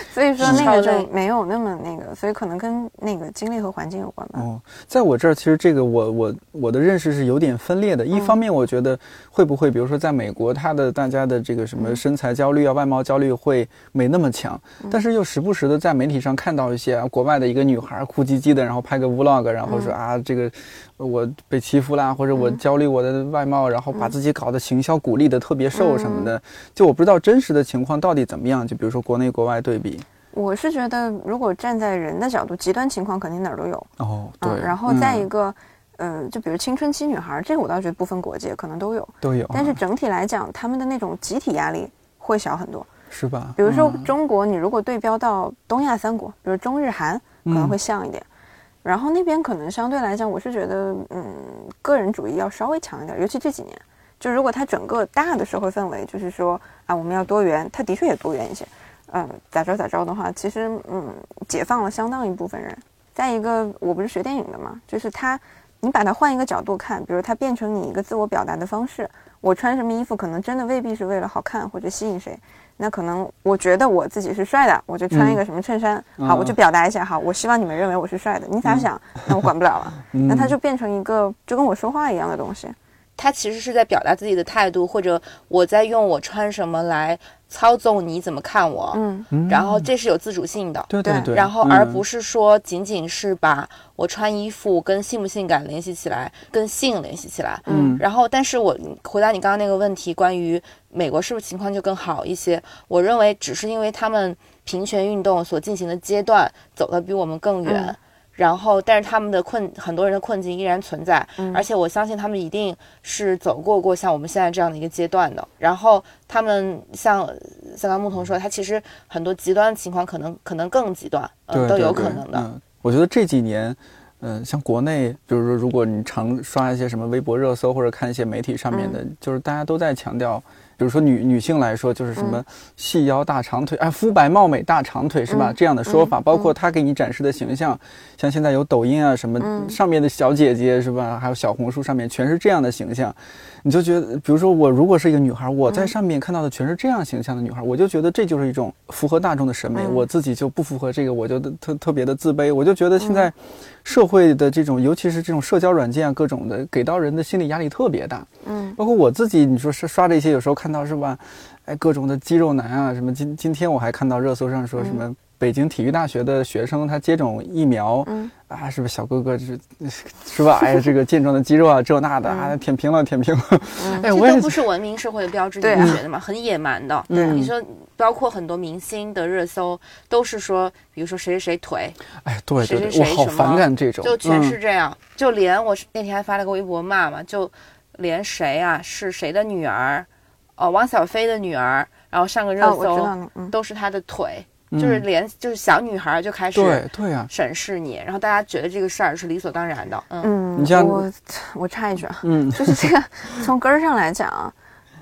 所以说那个就没有那么那个，所以可能跟那个经历和环境有关吧。哦，在我这儿，其实这个我我我的认识是有点分裂的。一方面，我觉得会不会，比如说在美国，他的大家的这个什么身材焦虑啊、外貌焦虑会没那么强，但是又时不时的在媒体上看到一些、啊、国外的一个女孩哭唧唧的，然后拍个 vlog，然后说、啊这个我被欺负啦，或者我焦虑我的外貌，然后把自己搞得行销鼓励的特别瘦什么的。就我不知道真实的情况到底怎么样。就比如说国内国外对比。我是觉得，如果站在人的角度，极端情况肯定哪儿都有。哦，对，嗯，然后再一嗯个，呃，就比如青春期女孩，这个我倒觉得不分国界，可能都有。都有啊，但是整体来讲，他们的那种集体压力会小很多。是吧？比如说嗯中国，你如果对标到东亚三国，比如中日韩，可能会像一点。然后那边可能相对来讲，我是觉得，嗯，个人主义要稍微强一点，尤其这几年。就如果它整个大的社会氛围就是说啊，我们要多元，它的确也多元一些。嗯，咋着咋着的话，其实嗯，解放了相当一部分人。再一个，我不是学电影的嘛，就是它，你把它换一个角度看，比如它变成你一个自我表达的方式。我穿什么衣服，可能真的未必是为了好看或者吸引谁，那可能我觉得我自己是帅的，我就穿一个什么衬衫，好，我就表达一下，好，我希望你们认为我是帅的。你咋想？那我管不了了。那它就变成一个就跟我说话一样的东西。他其实是在表达自己的态度，或者我在用我穿什么来操纵你怎么看我，嗯，然后这是有自主性的。对对对对，然后，而不是是说仅仅是把我穿衣服跟性不性感联系起来，跟性联系起来。嗯然后，但是我回答你刚刚那个问题，关于美国是不是情况就更好一些？我认为只是因为他们平权运动所进行的阶段走得比我们更远。嗯然后，但是他们的困，很多人的困境依然存在，嗯而且我相信他们一定是走过过像我们现在这样的一个阶段的。然后，他们像像刚牧童说，他其实很多极端的情况可能可能更极端，嗯，都有可能的。嗯，我觉得这几年，嗯、像国内，比如说，如果你常刷一些什么微博热搜，或者看一些媒体上面的，就是大家都在强调。比如说女女性来说，就是什么细腰大长腿，哎，肤白貌美大长腿是吧？嗯这样的说法，包括她给你展示的形象，像现在有抖音啊什么、上面的小姐姐是吧？还有小红书上面全是这样的形象，你就觉得，比如说我如果是一个女孩，我在上面看到的全是这样形象的女孩，我就觉得这就是一种符合大众的审美，嗯我自己就不符合这个，我就特特别的自卑。我就觉得现在社会的这种，尤其是这种社交软件啊，各种的，给到人的心理压力特别大。嗯，包括我自己，你说刷刷这些，有时候看到是吧？哎，各种的肌肉男啊，什么今今天我还看到热搜上说什么北京体育大学的学生他接种疫苗，嗯啊，是不是小哥哥就是是吧？哎呀，这个 健壮的肌肉啊，这那的啊，舔屏了，舔屏了。哎，这我也都不是文明社会的标志，你不觉得吗？很野蛮的。嗯你说，包括很多明星的热搜都是说，比如说谁谁谁腿，哎，对对对，谁谁谁我好反感这种，就全嗯是这样。就连我那天还发了个微博骂嘛，就连谁啊是谁的女儿，哦，王小菲的女儿，然后上个热搜都是她的腿，嗯就是连就是小女孩就开始对对啊，审视你，然后大家觉得这个事儿是理所当然的。嗯，嗯，你像我我插一句啊，嗯就是这个从根儿上来讲啊，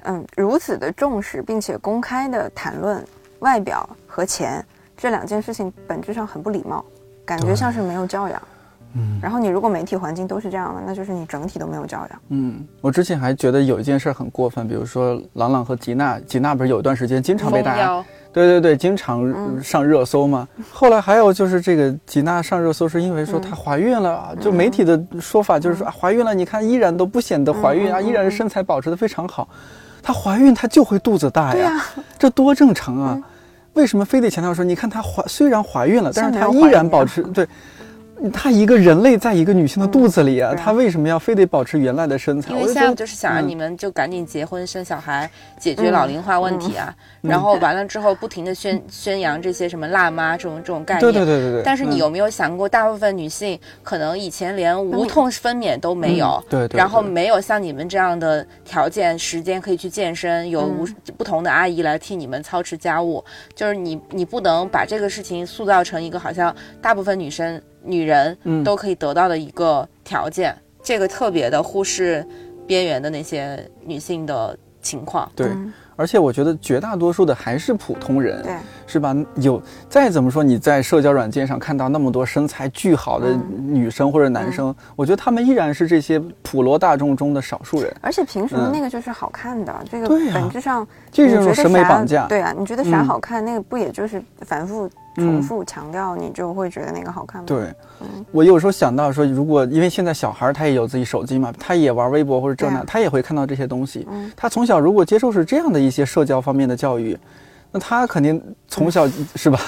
嗯，如此的重视并且公开的谈论外表和钱这两件事情，本质上很不礼貌，感觉像是没有教养。嗯，然后你如果媒体环境都是这样的，那就是你整体都没有教养。嗯，我之前还觉得有一件事很过分，比如说朗朗和吉娜，吉娜不是有一段时间经常被大家，对对对，经常上热搜嘛。后来还有就是这个吉娜上热搜是因为说她怀孕了，就媒体的说法就是说怀孕了，你看依然都不显得怀孕啊，依然身材保持的非常好。她怀孕她就会肚子大呀，这多正常啊。为什么非得强调说？你看她怀虽然怀孕了，但是她依然保持对。她一个人类在一个女性的肚子里啊，她为什么要非得保持原来的身材？因为现在就是想让你们就赶紧结婚生小孩，解决老龄化问题啊。然后完了之后，不停的宣宣扬这些什么辣妈这种这种概念。对对对对对。但是你有没有想过，大部分女性可能以前连无痛分娩都没有，对对。然后没有像你们这样的条件、时间可以去健身，有无不同的阿姨来替你们操持家务。就是你你不能把这个事情塑造成一个好像大部分女生。女人都可以得到的一个条件，这个特别的忽视边缘的那些女性的情况。对，而且我觉得绝大多数的还是普通人，对，是吧？有再怎么说，你在社交软件上看到那么多身材巨好的女生或者男生，我觉得他们依然是这些普罗大众中的少数人。而且凭什么那个就是好看的？这个本质上这种审美绑架。对啊，你觉得啥好看？那个不也就是反复？重复强调，你就会觉得那个好看吗？对，我有时候想到说，如果因为现在小孩他也有自己手机嘛，他也玩微博或者这那，他也会看到这些东西。他从小如果接受是这样的一些社交方面的教育，那他肯定从小是吧？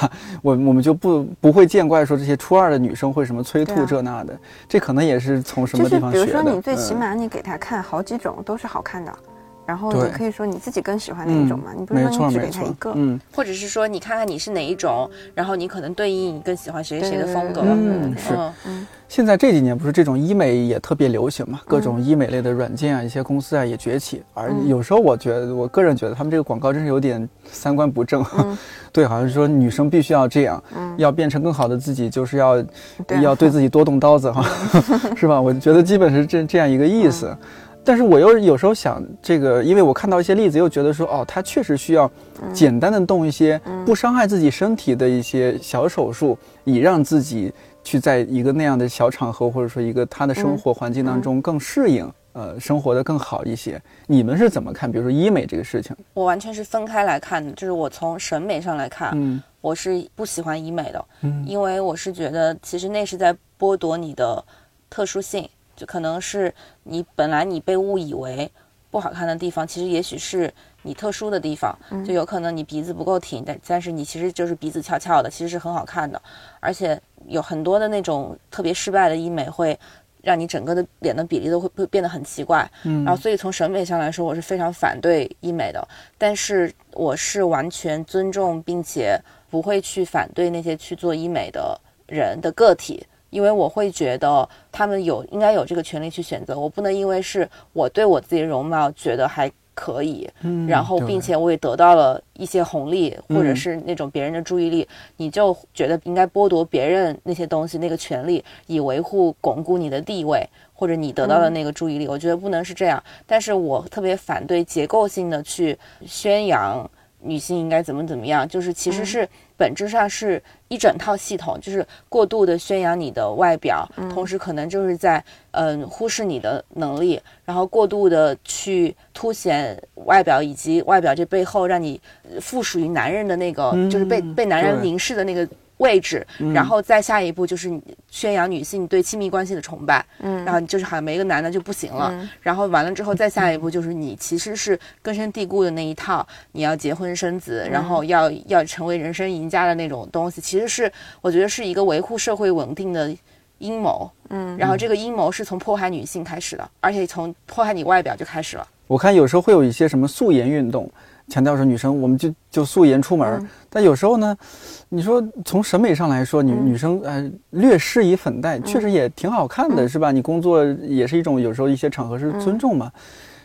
我我们就不不会见怪说这些初二的女生会什么催吐这那的，这可能也是从什么地方学的。比如说，你最起码你给他看好几种都是好看的。然后你可以说你自己更喜欢哪一种嘛？你不是说你只给他一个，嗯，或者是说你看看你是哪一种，然后你可能对应你更喜欢谁谁的风格。嗯，是。嗯，现在这几年不是这种医美也特别流行嘛？各种医美类的软件啊，一些公司啊也崛起。而有时候我觉得，我个人觉得他们这个广告真是有点三观不正。对，好像是说女生必须要这样，要变成更好的自己，就是要要对自己多动刀子哈，是吧？我觉得基本是这这样一个意思。但是我又有时候想，这个，因为我看到一些例子，又觉得说，哦，他确实需要简单的动一些不伤害自己身体的一些小手术，以让自己去在一个那样的小场合，或者说一个他的生活环境当中更适应，呃，生活的更好一些。你们是怎么看？比如说医美这个事情，我完全是分开来看的，就是我从审美上来看，嗯，我是不喜欢医美的，嗯，因为我是觉得其实那是在剥夺你的特殊性。就可能是你本来你被误以为不好看的地方，其实也许是你特殊的地方。就有可能你鼻子不够挺，但但是你其实就是鼻子翘翘的，其实是很好看的。而且有很多的那种特别失败的医美，会让你整个的脸的比例都会会变得很奇怪。嗯，然后所以从审美上来说，我是非常反对医美的。但是我是完全尊重并且不会去反对那些去做医美的人的个体。因为我会觉得他们有应该有这个权利去选择，我不能因为是我对我自己的容貌觉得还可以，嗯，然后并且我也得到了一些红利，或者是那种别人的注意力，你就觉得应该剥夺别人那些东西那个权利，以维护巩固你的地位，或者你得到的那个注意力，我觉得不能是这样。但是我特别反对结构性的去宣扬女性应该怎么怎么样，就是其实是。本质上是一整套系统，就是过度的宣扬你的外表，同时可能就是在嗯忽视你的能力，然后过度的去凸显外表，以及外表这背后让你附属于男人的那个，就是被被男人凝视的那个。位置，然后再下一步就是宣扬女性对亲密关系的崇拜，嗯，然后就是好像没一个男的就不行了，然后完了之后再下一步就是你其实是根深蒂固的那一套，你要结婚生子，然后要要成为人生赢家的那种东西，其实是我觉得是一个维护社会稳定的阴谋，嗯，然后这个阴谋是从迫害女性开始的，而且从迫害你外表就开始了。我看有时候会有一些什么素颜运动。强调是女生我们就就素颜出门，但有时候呢，你说从审美上来说，女女生呃略施以粉黛，确实也挺好看的，是吧？你工作也是一种，有时候一些场合是尊重嘛。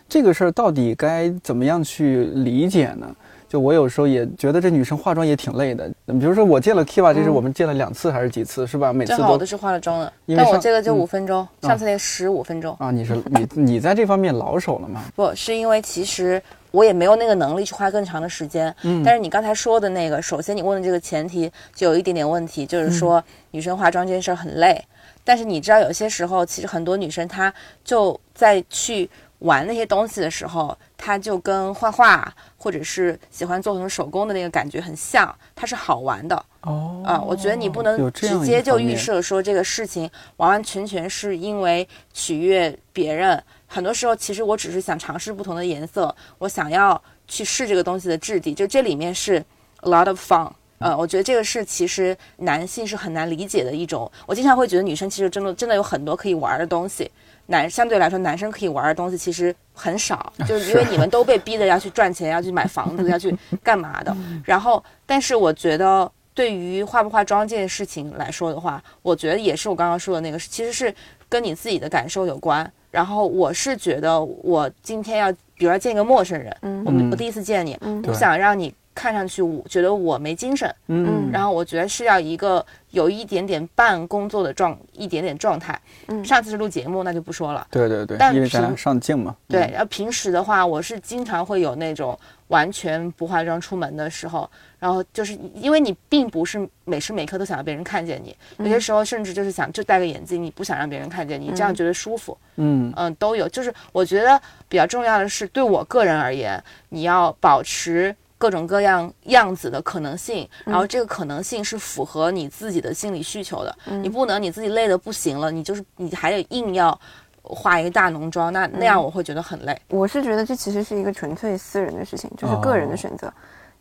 这个事儿到底该怎么样去理解呢？就我有时候也觉得这女生化妆也挺累的。比如说我见了 Kiva，这是我们见了两次还是几次，是吧？每次都的是化了妆的，但我这个就五分钟，上次那十五分钟啊。你是你你在这方面老手了吗？不是因为其实。我也没有那个能力去花更长的时间，嗯，但是你刚才说的那个，首先你问的这个前提就有一点点问题，就是说女生化妆这件事儿很累，但是你知道，有些时候其实很多女生她就在去玩那些东西的时候，它就跟画画或者是喜欢做很多手工的那个感觉很像，它是好玩的。哦啊，我觉得你不能直接就预设说这个事情完完全全是因为取悦别人。很多时候，其实我只是想尝试不同的颜色，我想要去试这个东西的质地，就这里面是 a lot of fun。呃，我觉得这个是其实男性是很难理解的一种。我经常会觉得女生其实真的真的有很多可以玩的东西，男相对来说男生可以玩的东西其实很少，就是因为你们都被逼着要去赚钱，要去买房子，要去干嘛的。然后，但是我觉得对于化不化妆这件事情来说的话，我觉得也是我刚刚说的那个，其实是跟你自己的感受有关。然后我是觉得，我今天要，比如说见一个陌生人，我们我第一次见你，我想让你看上去我觉得我没精神，嗯然后我觉得是要一个有一点点半工作的状，一点点状态。嗯上次是录节目，那就不说了。对对对，但因为咱俩平上镜嘛。对，嗯然后平时的话，我是经常会有那种完全不化妆出门的时候，然后就是因为你并不是每时每刻都想要别人看见你，有些时候甚至就是想就戴个眼镜，你不想让别人看见你，这样觉得舒服，嗯嗯，都有。就是我觉得比较重要的是，对我个人而言，你要保持。各种各样样子的可能性，然后这个可能性是符合你自己的心理需求的。你不能你自己累得不行了，你就是你还得硬要化一个大浓妆，那那样我会觉得很累。我是觉得这其实是一个纯粹私人的事情，就是个人的选择。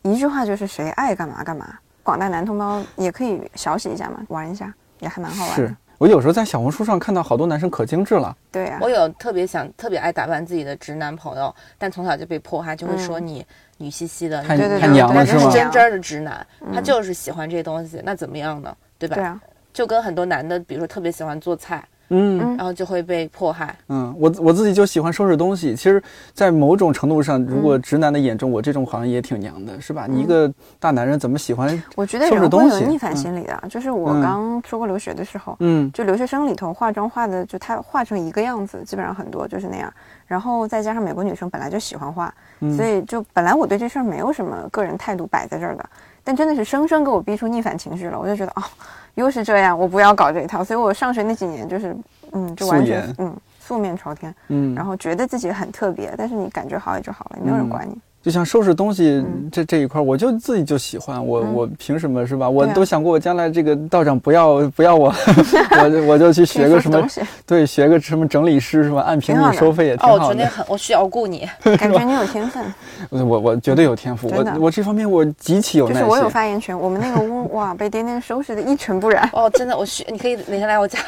一句话就是谁爱干嘛干嘛。广大男同胞也可以小洗一下嘛，玩一下也还蛮好玩的。是我有时候在小红书上看到好多男生可精致了，对呀、我有特别想、特别爱打扮自己的直男朋友，但从小就被迫害，就会说你女兮兮的，太娘了但是？真真儿的直男，他就是喜欢这些东西，那怎么样呢？对吧？对啊，就跟很多男的，比如说特别喜欢做菜，嗯然后就会被迫害。嗯，我我自己就喜欢收拾东西。其实，在某种程度上，如果直男的眼中，我这种好像也挺娘的，是吧？你一个大男人怎么喜欢？我觉得收拾人会东西有逆反心理的。就是我嗯刚出国留学的时候，嗯就留学生里头化妆化的，就他化成一个样子，基本上很多就是那样。然后再加上美国女生本来就喜欢化，嗯所以就本来我对这事儿没有什么个人态度摆在这儿的，但真的是生生给我逼出逆反情绪了，我就觉得哦，又是这样，我不要搞这一套。所以我上学那几年就是，嗯，就完全嗯素面朝天，嗯，然后觉得自己很特别，但是你感觉好也就好了，也没有人管你。就像收拾东西嗯这这一块，我就自己就喜欢，我嗯我凭什么是吧？我都想过，我将来这个道长不要不要我，我我就去学个什么，对，学个什么整理师是吧？按平米收费也挺哦，我好的。很，我需要雇你。感觉你有天分。我我绝对有天赋，我我这方面我极其有耐心。就是我有发言权，我们那个屋哇，被颠颠收拾的一尘不染。哦，真的，我需你可以哪天来我家？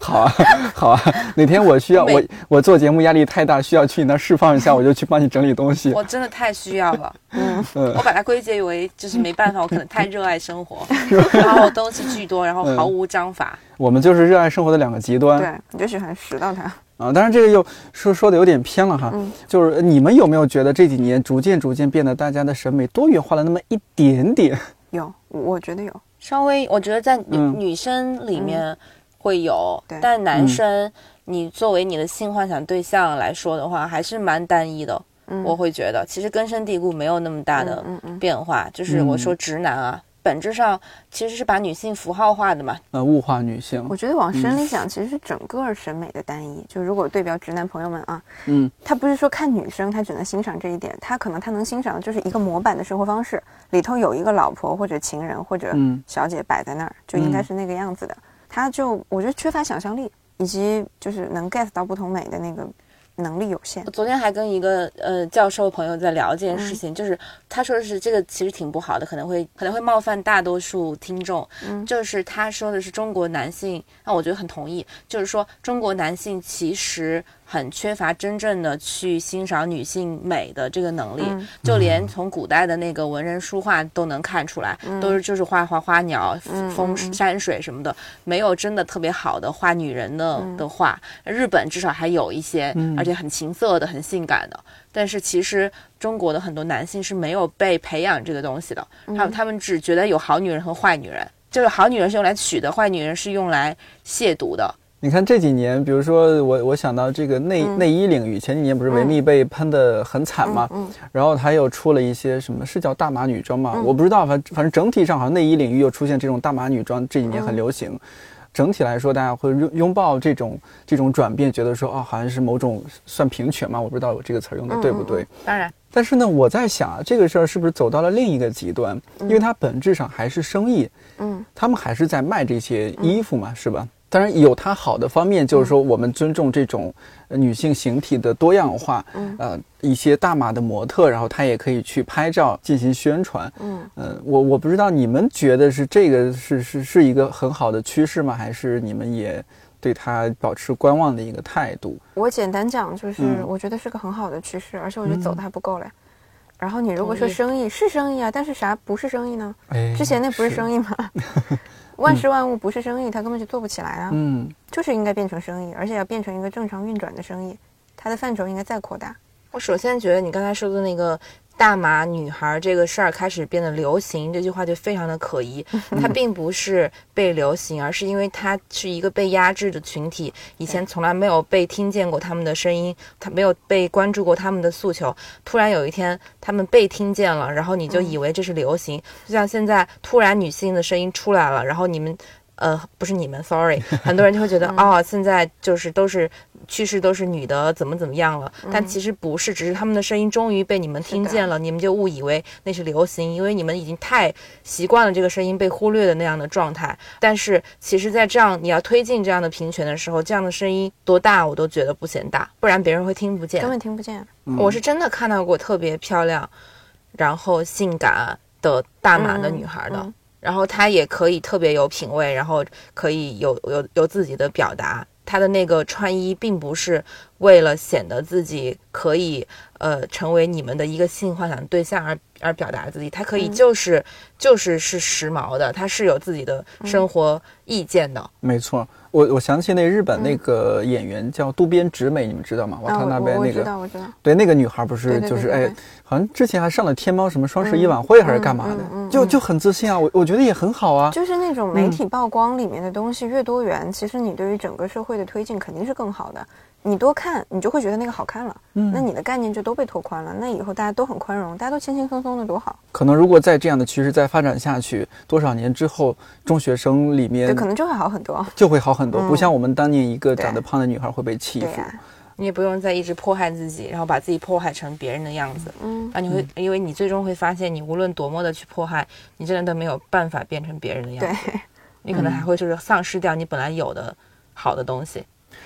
好啊，好啊，哪天我需要我我做节目压力太大，需要去你那儿释放一下，我就去帮你整理东西。我真的太需要了。嗯，嗯我把它归结为就是没办法，我可能太热爱生活，然后东西巨多，然后毫无章法。我们就是热爱生活的两个极端对，你就喜欢拾到它。啊。当然，这个又说说的有点偏了哈。嗯就是你们有没有觉得这几年逐渐逐渐变得大家的审美多元化了那么一点点？有，我觉得有。稍微，我觉得在女、嗯女生里面会有，对但男生，你作为你的性幻想对象来说的话，还是蛮单一的。嗯我会觉得，其实根深蒂固，没有那么大的变化。就是我说直男啊，本质上其实是把女性符号化的嘛。呃，物化女性我。觉得往深嗯里讲，其实是整个审美的单一。就如果对标直男朋友们啊，嗯他不是说看女生他只能欣赏这一点，他可能他能欣赏的就是一个模板的生活方式，里头有一个老婆或者情人或者嗯小姐摆在那儿，就应该是那个样子的。他就我觉得缺乏想象力，以及就是能 get 到不同美的那个能力有限我。昨天还跟一个呃教授朋友在聊这件事情，就是他说的是这个其实挺不好的，可能会可能会冒犯大多数听众。嗯就是他说的是中国男性，那我觉得很同意，就是说中国男性其实很缺乏真正的去欣赏女性美的这个能力，嗯就连从古代的那个文人书画都能看出来，都是就是画画花鸟、嗯风嗯山水什么的，没有真的特别好的画女人的、嗯的画。日本至少还有一些，而且很情色的、很性感的。但是其实中国的很多男性是没有被培养这个东西的，他们他们只觉得有好女人和坏女人，就是好女人是用来娶的，坏女人是用来亵渎的。你看这几年，比如说我我想到这个内、内衣领域，前几年不是维密被喷的很惨嘛，嗯然后他又出了一些什么是叫大码女装吗？我不知道，反反正整体上好像内衣领域又出现这种大码女装，这几年很流行。整体来说，大家会拥拥抱这种这种转变，觉得说哦，好像是某种算平权嘛？我不知道我这个词儿用的对不对。当然，但是呢，我在想啊，这个事儿是不是走到了另一个极端？因为它本质上还是生意，嗯，他们还是在卖这些衣服嘛，是吧？当然有它好的方面，就是说我们尊重这种女性形体的多样化。嗯，呃，一些大码的模特，然后她也可以去拍照进行宣传。嗯，呃，我我不知道你们觉得是这个是是是一个很好的趋势吗？还是你们也对它保持观望的一个态度？我简单讲，就是我觉得是个很好的趋势，而且我觉得走的还不够嘞。然后你如果说生意是生意啊，但是啥不是生意呢？哎，之前那不是生意吗？万事万物不是生意，它根本就做不起来啊！嗯，就是应该变成生意，而且要变成一个正常运转的生意，它的范畴应该再扩大。我首先觉得你刚才说的那个。大码女孩这个事儿开始变得流行，这句话就非常的可疑。它并不是被流行，而是因为它是一个被压制的群体，以前从来没有被听见过他们的声音，他没有被关注过他们的诉求。突然有一天，他们被听见了，然后你就以为这是流行。就像现在突然女性的声音出来了，然后你们。呃，不是你们，sorry，很多人就会觉得，哦，现在就是都是趋势，都是女的怎么怎么样了，但其实不是，只是他们的声音终于被你们听见了，你们就误以为那是流行，因为你们已经太习惯了这个声音被忽略的那样的状态。但是其实，在这样你要推进这样的平权的时候，这样的声音多大我都觉得不嫌大，不然别人会听不见，根本听不见。我是真的看到过特别漂亮，然后性感的大码的女孩的。然后她也可以特别有品味，然后可以有有有自己的表达。她的那个穿衣并不是为了显得自己可以呃成为你们的一个性幻想对象而而表达自己，他可以就是就是是时髦的，他是有自己的生活意见的。没错。我我想起那日本那个演员叫渡边直美，你们知道吗？他那边那个，我知道，我知道。对，那个女孩不是就是哎，好像之前还上了天猫什么双十一晚会还是干嘛的，就就很自信啊。我我觉得也很好啊。就是那种媒体曝光里面的东西越多元，其实你对于整个社会的推进肯定是更好的。你多看，你就会觉得那个好看了，嗯，那你的概念就都被拓宽了，那以后大家都很宽容，大家都轻轻松松的，多好。可能如果在这样的趋势再发展下去，多少年之后，中学生里面，对，可能就会好很多，就会好很多，不像我们当年一个长得胖的女孩会被欺负，你也不用再一直迫害自己，然后把自己迫害成别人的样子，嗯，那你会，因为你最终会发现，你无论多么的去迫害，你真的都没有办法变成别人的样子，你可能还会就是丧失掉你本来有的好的东西。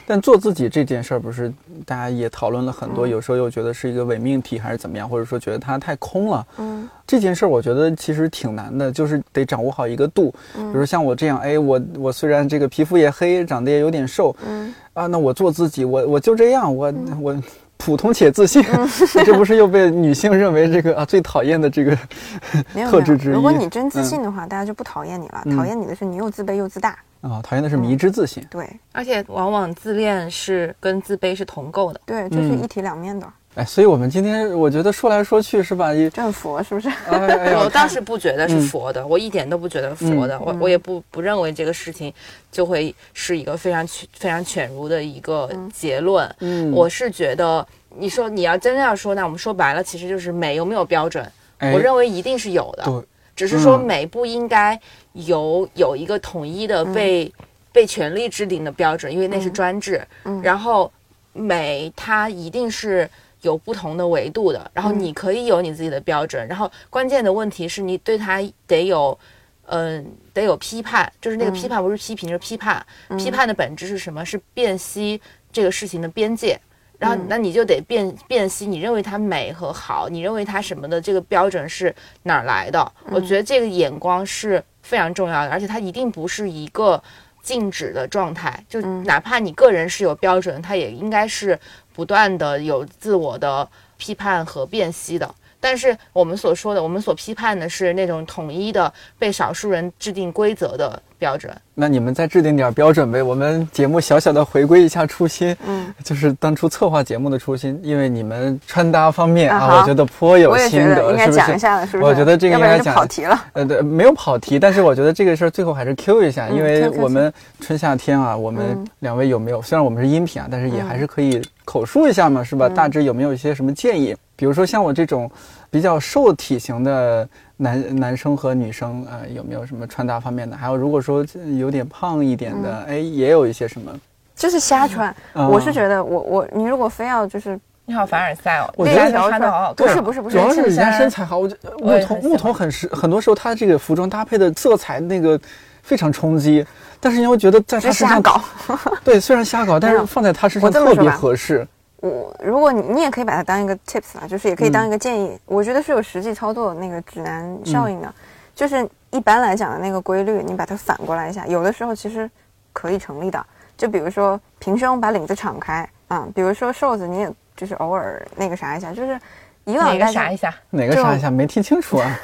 但做自己这件事儿，不是大家也讨论了很多，有时候又觉得是一个伪命题，还是怎么样，或者说觉得它太空了。嗯，这件事儿我觉得其实挺难的，就是得掌握好一个度。嗯，比如像我这样，哎，我我虽然这个皮肤也黑，长得也有点瘦，嗯，啊，那我做自己，我我就这样，我我普通且自信，这不是又被女性认为这个啊最讨厌的这个 特质之一？如果你真自信的话，大家就不讨厌你了。讨厌你的是你又自卑又自大。啊，讨厌的是迷之自信。对，而且往往自恋是跟自卑是同构的。对，就是一体两面的。哎，所以我们今天我觉得说来说去是吧？这很佛是不是？我倒是不觉得是佛的，我一点都不觉得佛的。我我也不不认为这个事情就会是一个非常非常犬儒的一个结论。嗯，我是觉得你说你要真的要说，那我们说白了，其实就是美有没有标准？我认为一定是有的。对。只是说美不应该有有一个统一的被被权力制定的标准，因为那是专制。然后美它一定是有不同的维度的，然后你可以有你自己的标准。然后关键的问题是你对它得有嗯得有批判，就是那个批判不是批评，是批判。批判的本质是什么？是辨析这个事情的边界。然后，那你就得辨辨析，你认为它美和好，你认为它什么的这个标准是哪儿来的？我觉得这个眼光是非常重要的，而且它一定不是一个静止的状态，就哪怕你个人是有标准，它也应该是不断的有自我的批判和辨析的。但是我们所说的，我们所批判的是那种统一的被少数人制定规则的标准。那你们再制定点标准呗。我们节目小小的回归一下初心，嗯，就是当初策划节目的初心。因为你们穿搭方面啊，我觉得颇有心得，是不是？我觉得这个应该讲。跑题了。呃，对，没有跑题，但是我觉得这个事儿最后还是 Q 一下，因为我们春夏天啊，我们两位有没有？虽然我们是音频啊，但是也还是可以口述一下嘛，是吧？大致有没有一些什么建议？比如说像我这种比较瘦体型的男男生和女生呃有没有什么穿搭方面的？还有如果说有点胖一点的，哎，也有一些什么？就是瞎穿。嗯我是觉得我我你如果非要就是你好凡尔赛哦，我觉得穿的好好看。不是不是不是主要是人家身材好，我觉得牧童牧童很时很多时候他这个服装搭配的色彩那个非常冲击，但是你会觉得在他身上瞎搞。对，虽然瞎搞，但是放在他身上特别合适。我如果你你也可以把它当一个 tips 啦，就是也可以嗯当一个建议。我觉得是有实际操作那个指南效应的，就是一般来讲的那个规律，你把它反过来一下，有的时候其实可以成立的。就比如说平胸把领子敞开啊、比如说瘦子你也就是偶尔那个啥一下，就是以往哪个大家啥一下？哪个啥一下没听清楚啊？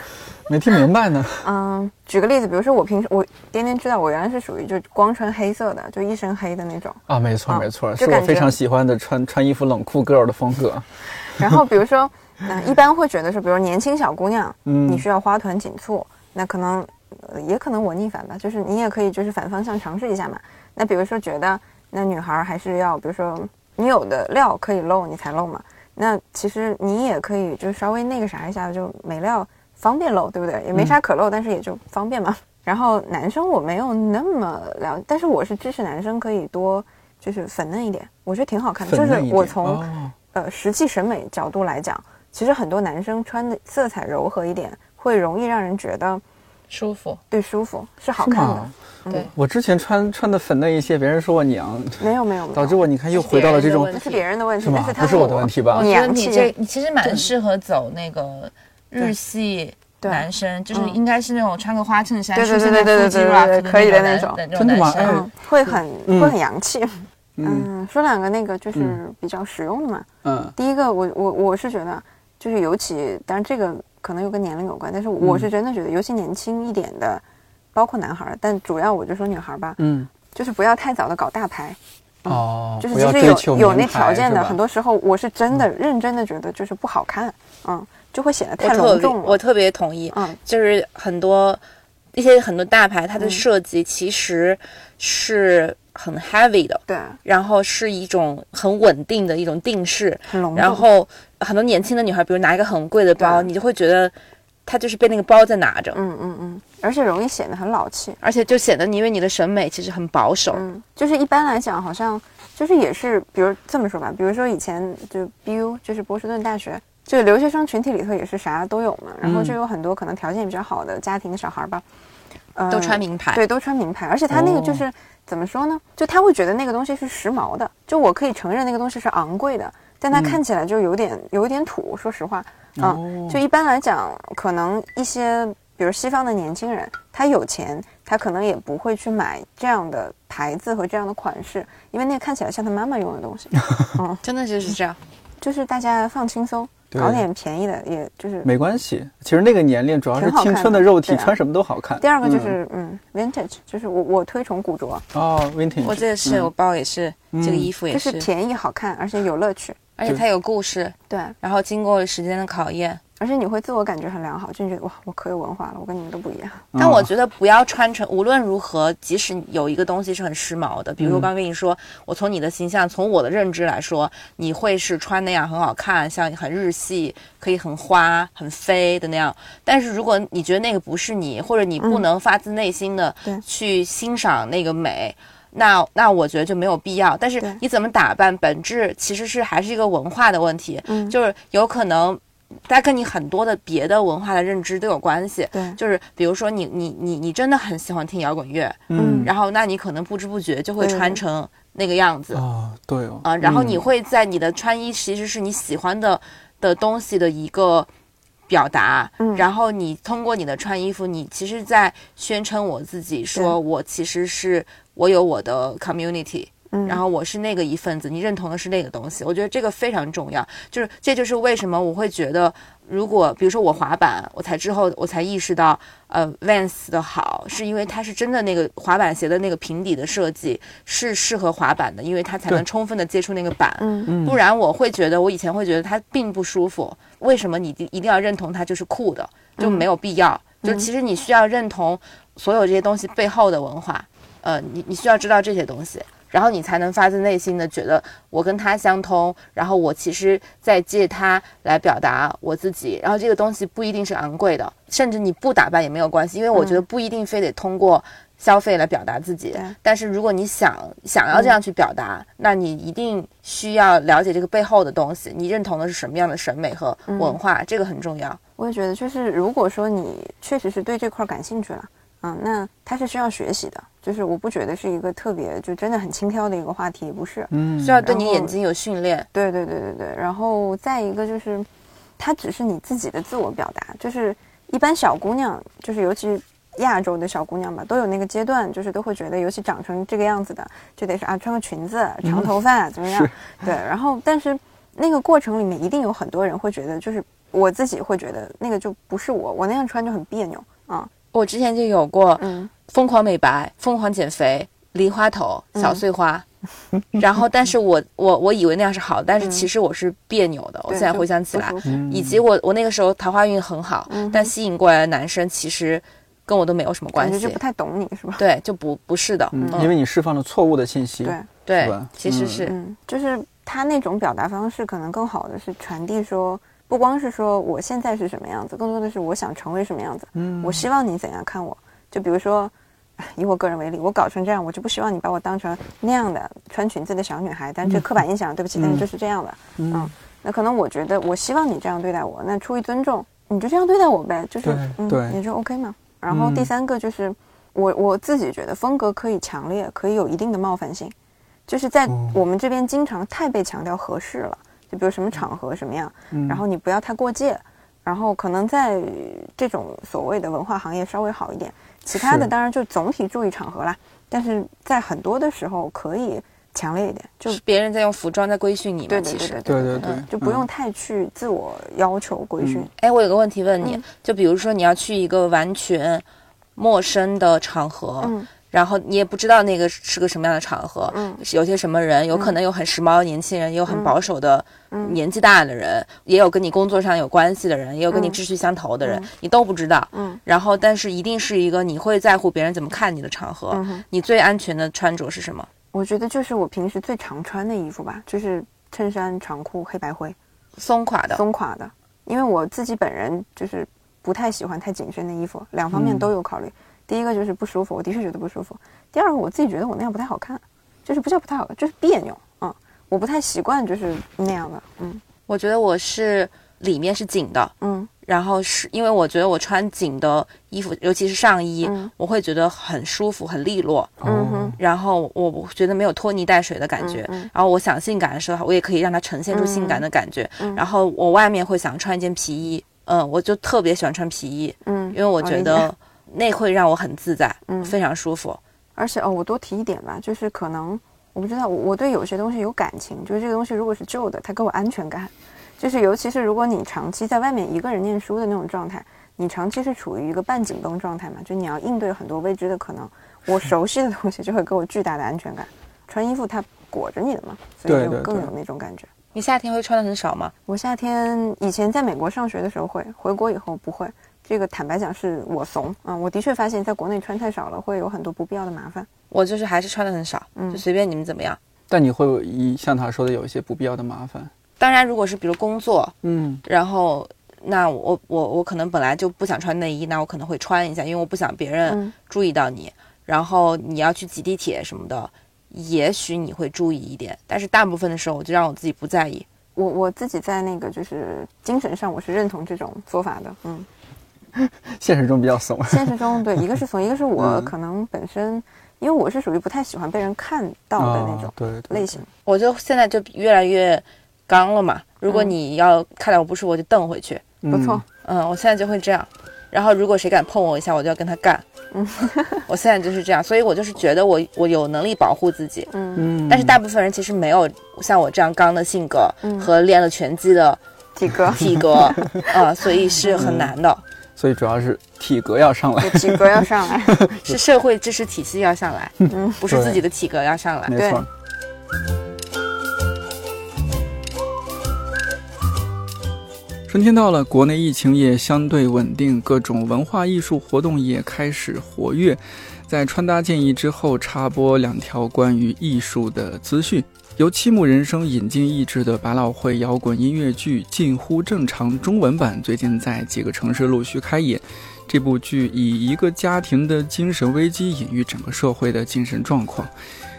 没听明白呢。嗯，举个例子，比如说我平时我天天知道我原来是属于就光穿黑色的，就一身黑的那种。啊，没错啊没错，就是我非常喜欢的穿穿衣服冷酷 girl 的风格。然后比如说，嗯、一般会觉得是，比如年轻小姑娘，嗯你需要花团锦簇，那可能、呃也可能我逆反吧，就是你也可以就是反方向尝试一下嘛。那比如说觉得那女孩还是要，比如说你有的料可以露，你才露嘛。那其实你也可以就稍微那个啥一下，就没料方便露，对不对？也没啥可露，但是也就方便嘛。然后男生我没有那么了，但是我是支持男生可以多就是粉嫩一点，我觉得挺好看的。就是我从、哦呃实际审美角度来讲，其实很多男生穿的色彩柔和一点，会容易让人觉得舒服。对舒服是好看的吗。对，我之前穿穿的粉嫩一些，别人说我娘，没有没有没有，导致我你看又回到了这种这那是别人的问题，是吗但是他不是我的问题吧我觉得娘气你这你其实蛮适合走那个日系男生，就是嗯。应该是那种穿个花衬衫对对对对对对对可以的那那种那种。真的吗？男生。嗯会很嗯。会很洋气。嗯。嗯，说两个那个就是嗯比较实用的嘛。嗯。第一个，我我我是觉得，就是尤其，当然这个可能又跟年龄有关，但是我是真的觉得，尤其年轻一点的，包括男孩儿，但主要我就说女孩儿吧，嗯。就是不要太早的搞大牌，哦，就是其实有有那条件的，很多时候我是真的认真的觉得就是不好看，嗯，就会显得太隆重了。我特别同意，嗯，就是很多一些很多大牌，它的嗯设计其实是很 heavy 的，对，然后是一种很稳定的一种定式，很隆重。然后很多年轻的女孩，比如拿一个很贵的包，你就会觉得她就是被那个包在拿着，嗯嗯嗯，而且容易显得很老气。而且就显得你因为你的审美其实很保守，嗯，就是一般来讲，好像就是也是，比如这么说吧，比如说以前就 BU 就是波士顿大学这个留学生群体里头也是啥都有嘛，然后就有很多可能条件比较好的家庭的小孩吧，呃都穿名牌。对，都穿名牌，而且他那个就是、怎么说呢？就他会觉得那个东西是时髦的，就我可以承认那个东西是昂贵的，但它看起来就有点有一点土，说实话，嗯，哦就一般来讲，可能一些比如西方的年轻人，他有钱，他可能也不会去买这样的牌子和这样的款式，因为那个看起来像他妈妈用的东西，真的就是这样。就是大家放轻松，搞点便宜的，也就是。没关系。其实那个年龄主要是青春的的肉体，啊穿什么都好看。第二个就是嗯 vintage，就是我我推崇古着，哦，vintage，我这个是、嗯我包也是，这个衣服也是，就是是便宜好看，而且有乐趣。而且它有故事，对，然后经过时间的考验。而且你会自我感觉很良好，就你觉得哇，我可有文化了，我跟你们都不一样。嗯但我觉得不要穿成，无论如何，即使有一个东西是很时髦的，比如我嗯刚跟你说，我从你的形象，从我的认知来说，你会是穿那样很好看，像很日系，可以很花、很飞的那样。但是如果你觉得那个不是你，或者你不能发自内心的去欣赏那个美。那那我觉得就没有必要，但是你怎么打扮，本质其实是还是一个文化的问题，嗯就是有可能它跟你很多的别的文化的认知都有关系。对，就是比如说你你你你真的很喜欢听摇滚乐，嗯。然后那你可能不知不觉就会穿成那个样子。哦，对哦，啊，然后你嗯。会在你的穿衣其实是你喜欢的的东西的一个表达，嗯。然后你通过你的穿衣服，你其实在宣称我自己，说我其实是我有我的 community。嗯然后我是那个一份子，你认同的是那个东西，我觉得这个非常重要。就是这就是为什么我会觉得，如果比如说我滑板，我才之后我才意识到，呃，Vans 的好，是因为它是真的那个滑板鞋的那个平底的设计是适合滑板的，因为它才能充分的接触那个板。嗯嗯不然我会觉得，我以前会觉得它并不舒服。为什么你一一定要认同它就是酷的，就没有必要。就其实你需要认同所有这些东西背后的文化，呃，你你需要知道这些东西。然后你才能发自内心的觉得我跟他相通，然后我其实在借他来表达我自己，然后这个东西不一定是昂贵的，甚至你不打扮也没有关系，因为我觉得不一定非得通过消费来表达自己，对。但是如果你想想要这样去表达，那你一定需要了解这个背后的东西，你认同的是什么样的审美和文化，这个很重要。我也觉得，就是如果说你确实是对这块儿感兴趣了，嗯，那它是需要学习的。就是我不觉得是一个特别就真的很轻佻的一个话题，也不是。嗯需要对你眼睛有训练，对对对对对。然后再一个就是，它只是你自己的自我表达。就是一般小姑娘，就是尤其亚洲的小姑娘吧，都有那个阶段，就是都会觉得，尤其长成这个样子的，就得是啊，穿个裙子、长头发、怎么样？对。然后，但是那个过程里面，一定有很多人会觉得，就是我自己会觉得那个就不是我，我那样穿就很别扭啊。我之前就有过嗯。疯狂美白、疯狂减肥、梨花头、小碎花，然后但是我我我以为那样是好，但是其实我是别扭的。我现在回想起来以及我我那个时候桃花运很好，但吸引过来的男生其实跟我都没有什么关系就不，太懂你是吧？对，就不不是的，嗯，因为你释放了错误的信息，对，对，其实是。嗯，就是他那种表达方式，可能更好的是传递说，不光是说我现在是什么样子，更多的是我想成为什么样子。嗯，我希望你怎样看我。就比如说，以我个人为例，我搞成这样，我就不希望你把我当成那样的穿裙子的小女孩。但这刻板印象，对不起，但是就是这样的。嗯，那可能我觉得，我希望你这样对待我，那出于尊重，你就这样对待我呗，就是对嗯，对也就 OK 嘛。然后第三个就是，我我自己觉得风格可以强烈，可以有一定的冒犯性。就是在我们这边经常太被强调合适了，就比如什么场合什么样，然后你不要太过界，然后可能在这种所谓的文化行业稍微好一点，其他的当然就总体注意场合啦，但是在很多的时候可以强烈一点，就是别人在用服装在规训你嘛，对对其实对对对对对嗯，就不用太去自我要求规训，哎，我有个问题问你，嗯就比如说你要去一个完全陌生的场合，嗯然后你也不知道那个是个什么样的场合，嗯。有些什么人，有可能有很时髦的年轻人，也有很保守的年纪大的人，也有跟你工作上有关系的人，也有跟你嗯志趣相投的人，你都不知道。嗯。然后，但是一定是一个你会在乎别人怎么看你的场合，你最安全的穿着是什么？我觉得就是我平时最常穿的衣服吧，就是衬衫、长裤、黑白灰。松垮的，松垮的，因为我自己本人就是不太喜欢太紧身的衣服，两方面都有考虑。第一个就是不舒服，我的确觉得不舒服；第二个我自己觉得我那样不太好看，就是不叫不太好看，就是别扭。嗯，我不太习惯就是那样的。嗯我觉得我是里面是紧的，嗯然后是因为我觉得我穿紧的衣服，尤其是上衣，嗯我会觉得很舒服、很利落。嗯哼然后我我觉得没有拖泥带水的感觉，嗯嗯然后我想性感的时候，我也可以让它呈现出性感的感觉。然后我外面会想穿一件皮衣，嗯，我就特别喜欢穿皮衣，嗯，因为我觉得那会让我很自在，嗯非常舒服。而且哦，我多提一点吧，就是可能我不知道，我我对有些东西有感情，就是这个东西如果是旧的，它给我安全感。就是尤其是如果你长期在外面一个人念书的那种状态，你长期是处于一个半紧绷状态嘛，就你要应对很多未知的可能。我熟悉的东西就会给我巨大的安全感。穿衣服它裹着你的嘛，所以就更有那种感觉。你夏天会穿的很少吗？我夏天以前在美国上学的时候会，回国以后不会。这个坦白讲是我怂啊、我的确发现在国内穿太少了，会有很多不必要的麻烦。我就是还是穿的很少，嗯就随便你们怎么样。但你会有一像他说的有一些不必要的麻烦，当然，如果是比如工作，嗯然后那我我我可能本来就不想穿内衣，那我可能会穿一下，因为我不想别人嗯注意到你。然后你要去挤地铁什么的，也许你会注意一点，但是大部分的时候我就让我自己不在意。我我自己在那个就是精神上我是认同这种做法的，嗯，现实中比较怂。现实中对，一个是怂，一个是我嗯可能本身，因为我是属于不太喜欢被人看到的那种哦对对类型，我就现在就越来越刚了嘛。如果嗯你要看到我不舒服，我就瞪回去。不错，嗯，我现在就会这样。然后如果谁敢碰我一下，我就要跟他干。嗯，我现在就是这样，所以我就是觉得我我有能力保护自己。嗯，嗯，但是大部分人其实没有像我这样刚的性格嗯和练了拳击的体格，体格，啊，所以是很难的，所以主要是体格要上来，体格要上来，是社会知识体系要上来，嗯，不是自己的体格要上来。没错。春天到了，国内疫情也相对稳定，各种文化艺术活动也开始活跃。在穿搭建议之后，插播两条关于艺术的资讯。由七木人生引进译制的百老汇摇滚音乐剧《近乎正常》中文版，最近在几个城市陆续开演。这部剧以一个家庭的精神危机隐喻整个社会的精神状况。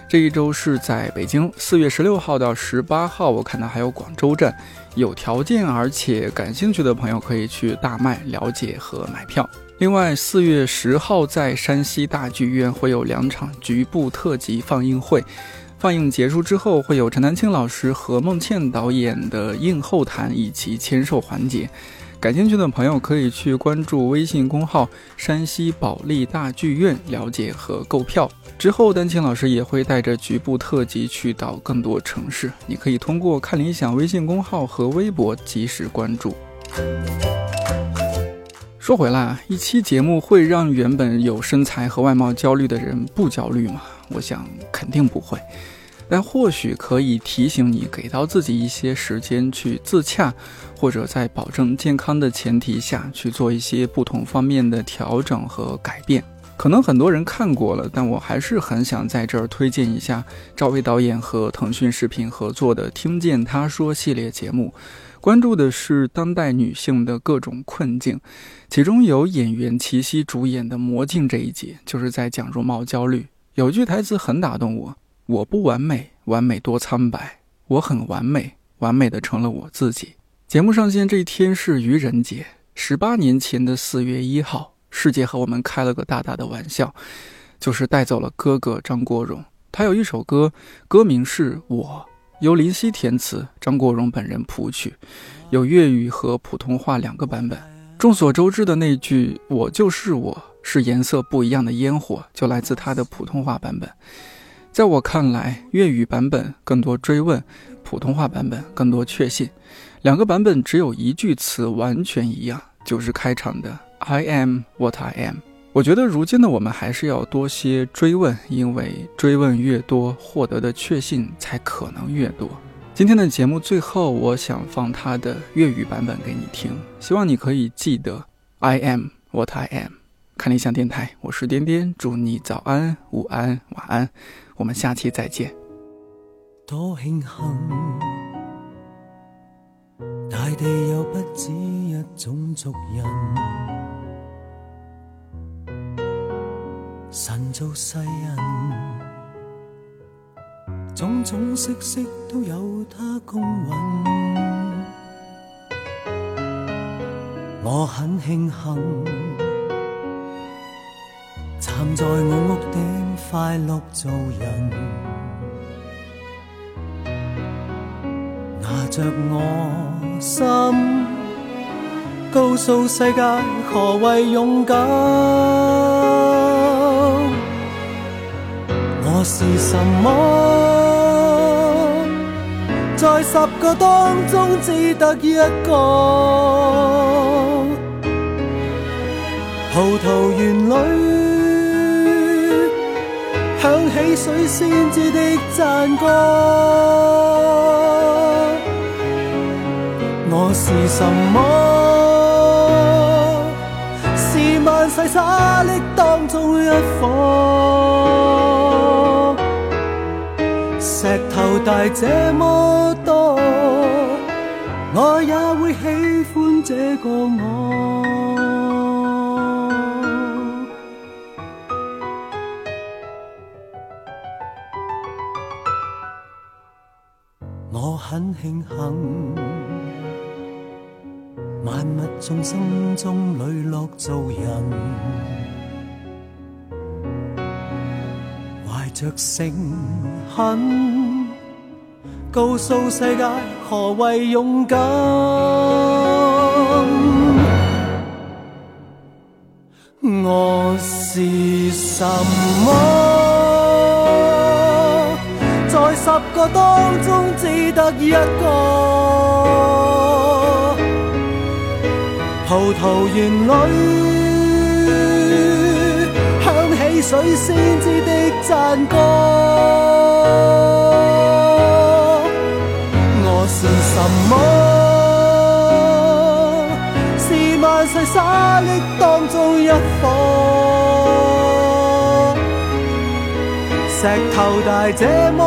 这一周是在北京，四月十六号到十八号，我看到还有广州站。有条件而且感兴趣的朋友可以去大麦了解和买票。另外，四月十号在山西大剧院会有两场局部特辑放映会，放映结束之后会有陈丹青老师、和孟倩导演的映后谈以及签售环节。感兴趣的朋友可以去关注微信公号“山西保利大剧院”了解和购票。之后，丹青老师也会带着局部特辑去到更多城市，你可以通过看理想微信公号和微博及时关注。说回来，一期节目会让原本有身材和外貌焦虑的人不焦虑吗？我想肯定不会。但或许可以提醒你，给到自己一些时间去自洽，或者在保证健康的前提下去做一些不同方面的调整和改变。可能很多人看过了，但我还是很想在这儿推荐一下赵薇导演和腾讯视频合作的《听见她说》系列节目，关注的是当代女性的各种困境，其中有演员齐溪主演的《魔镜》这一集，就是在讲容貌焦虑。有句台词很打动我。我不完美，完美多苍白。我很完美，完美的成了我自己。节目上线这一天是愚人节，十八年前的四月一号，世界和我们开了个大大的玩笑，就是带走了哥哥张国荣。他有一首歌，歌名是《我》，由林夕填词，张国荣本人谱曲，有粤语和普通话两个版本。众所周知的那句“我就是我”，是颜色不一样的烟火，就来自他的普通话版本。在我看来，粤语版本更多追问，普通话版本更多确信。两个版本只有一句词完全一样，就是开场的 “I am what I am”。我觉得如今的我们还是要多些追问，因为追问越多，获得的确信才可能越多。今天的节目最后，我想放他的粤语版本给你听，希望你可以记得 “I am what I am”。看理想电台，我是颠颠，祝你早安、午安、晚安。我们下期再见。多庆幸，大地有不止一种族人，神造世人，种种色色都有他公允。我很庆幸。站在我屋顶，快乐做人，拿着我心，告诉世界何谓勇敢。我是什么？在十个当中只得一个，葡萄园里。响起水仙子的赞歌，我是什么？是万世沙砾当中一颗，石头大这么多，我也会喜欢这个我。很庆幸，万物众生中磊落做人，怀着诚恳，告诉世界何谓勇敢。我是什么？十个当中只得一个，葡萄园里响起水仙子的赞歌。我是什么？是万世沙砾当中一颗。石头大这么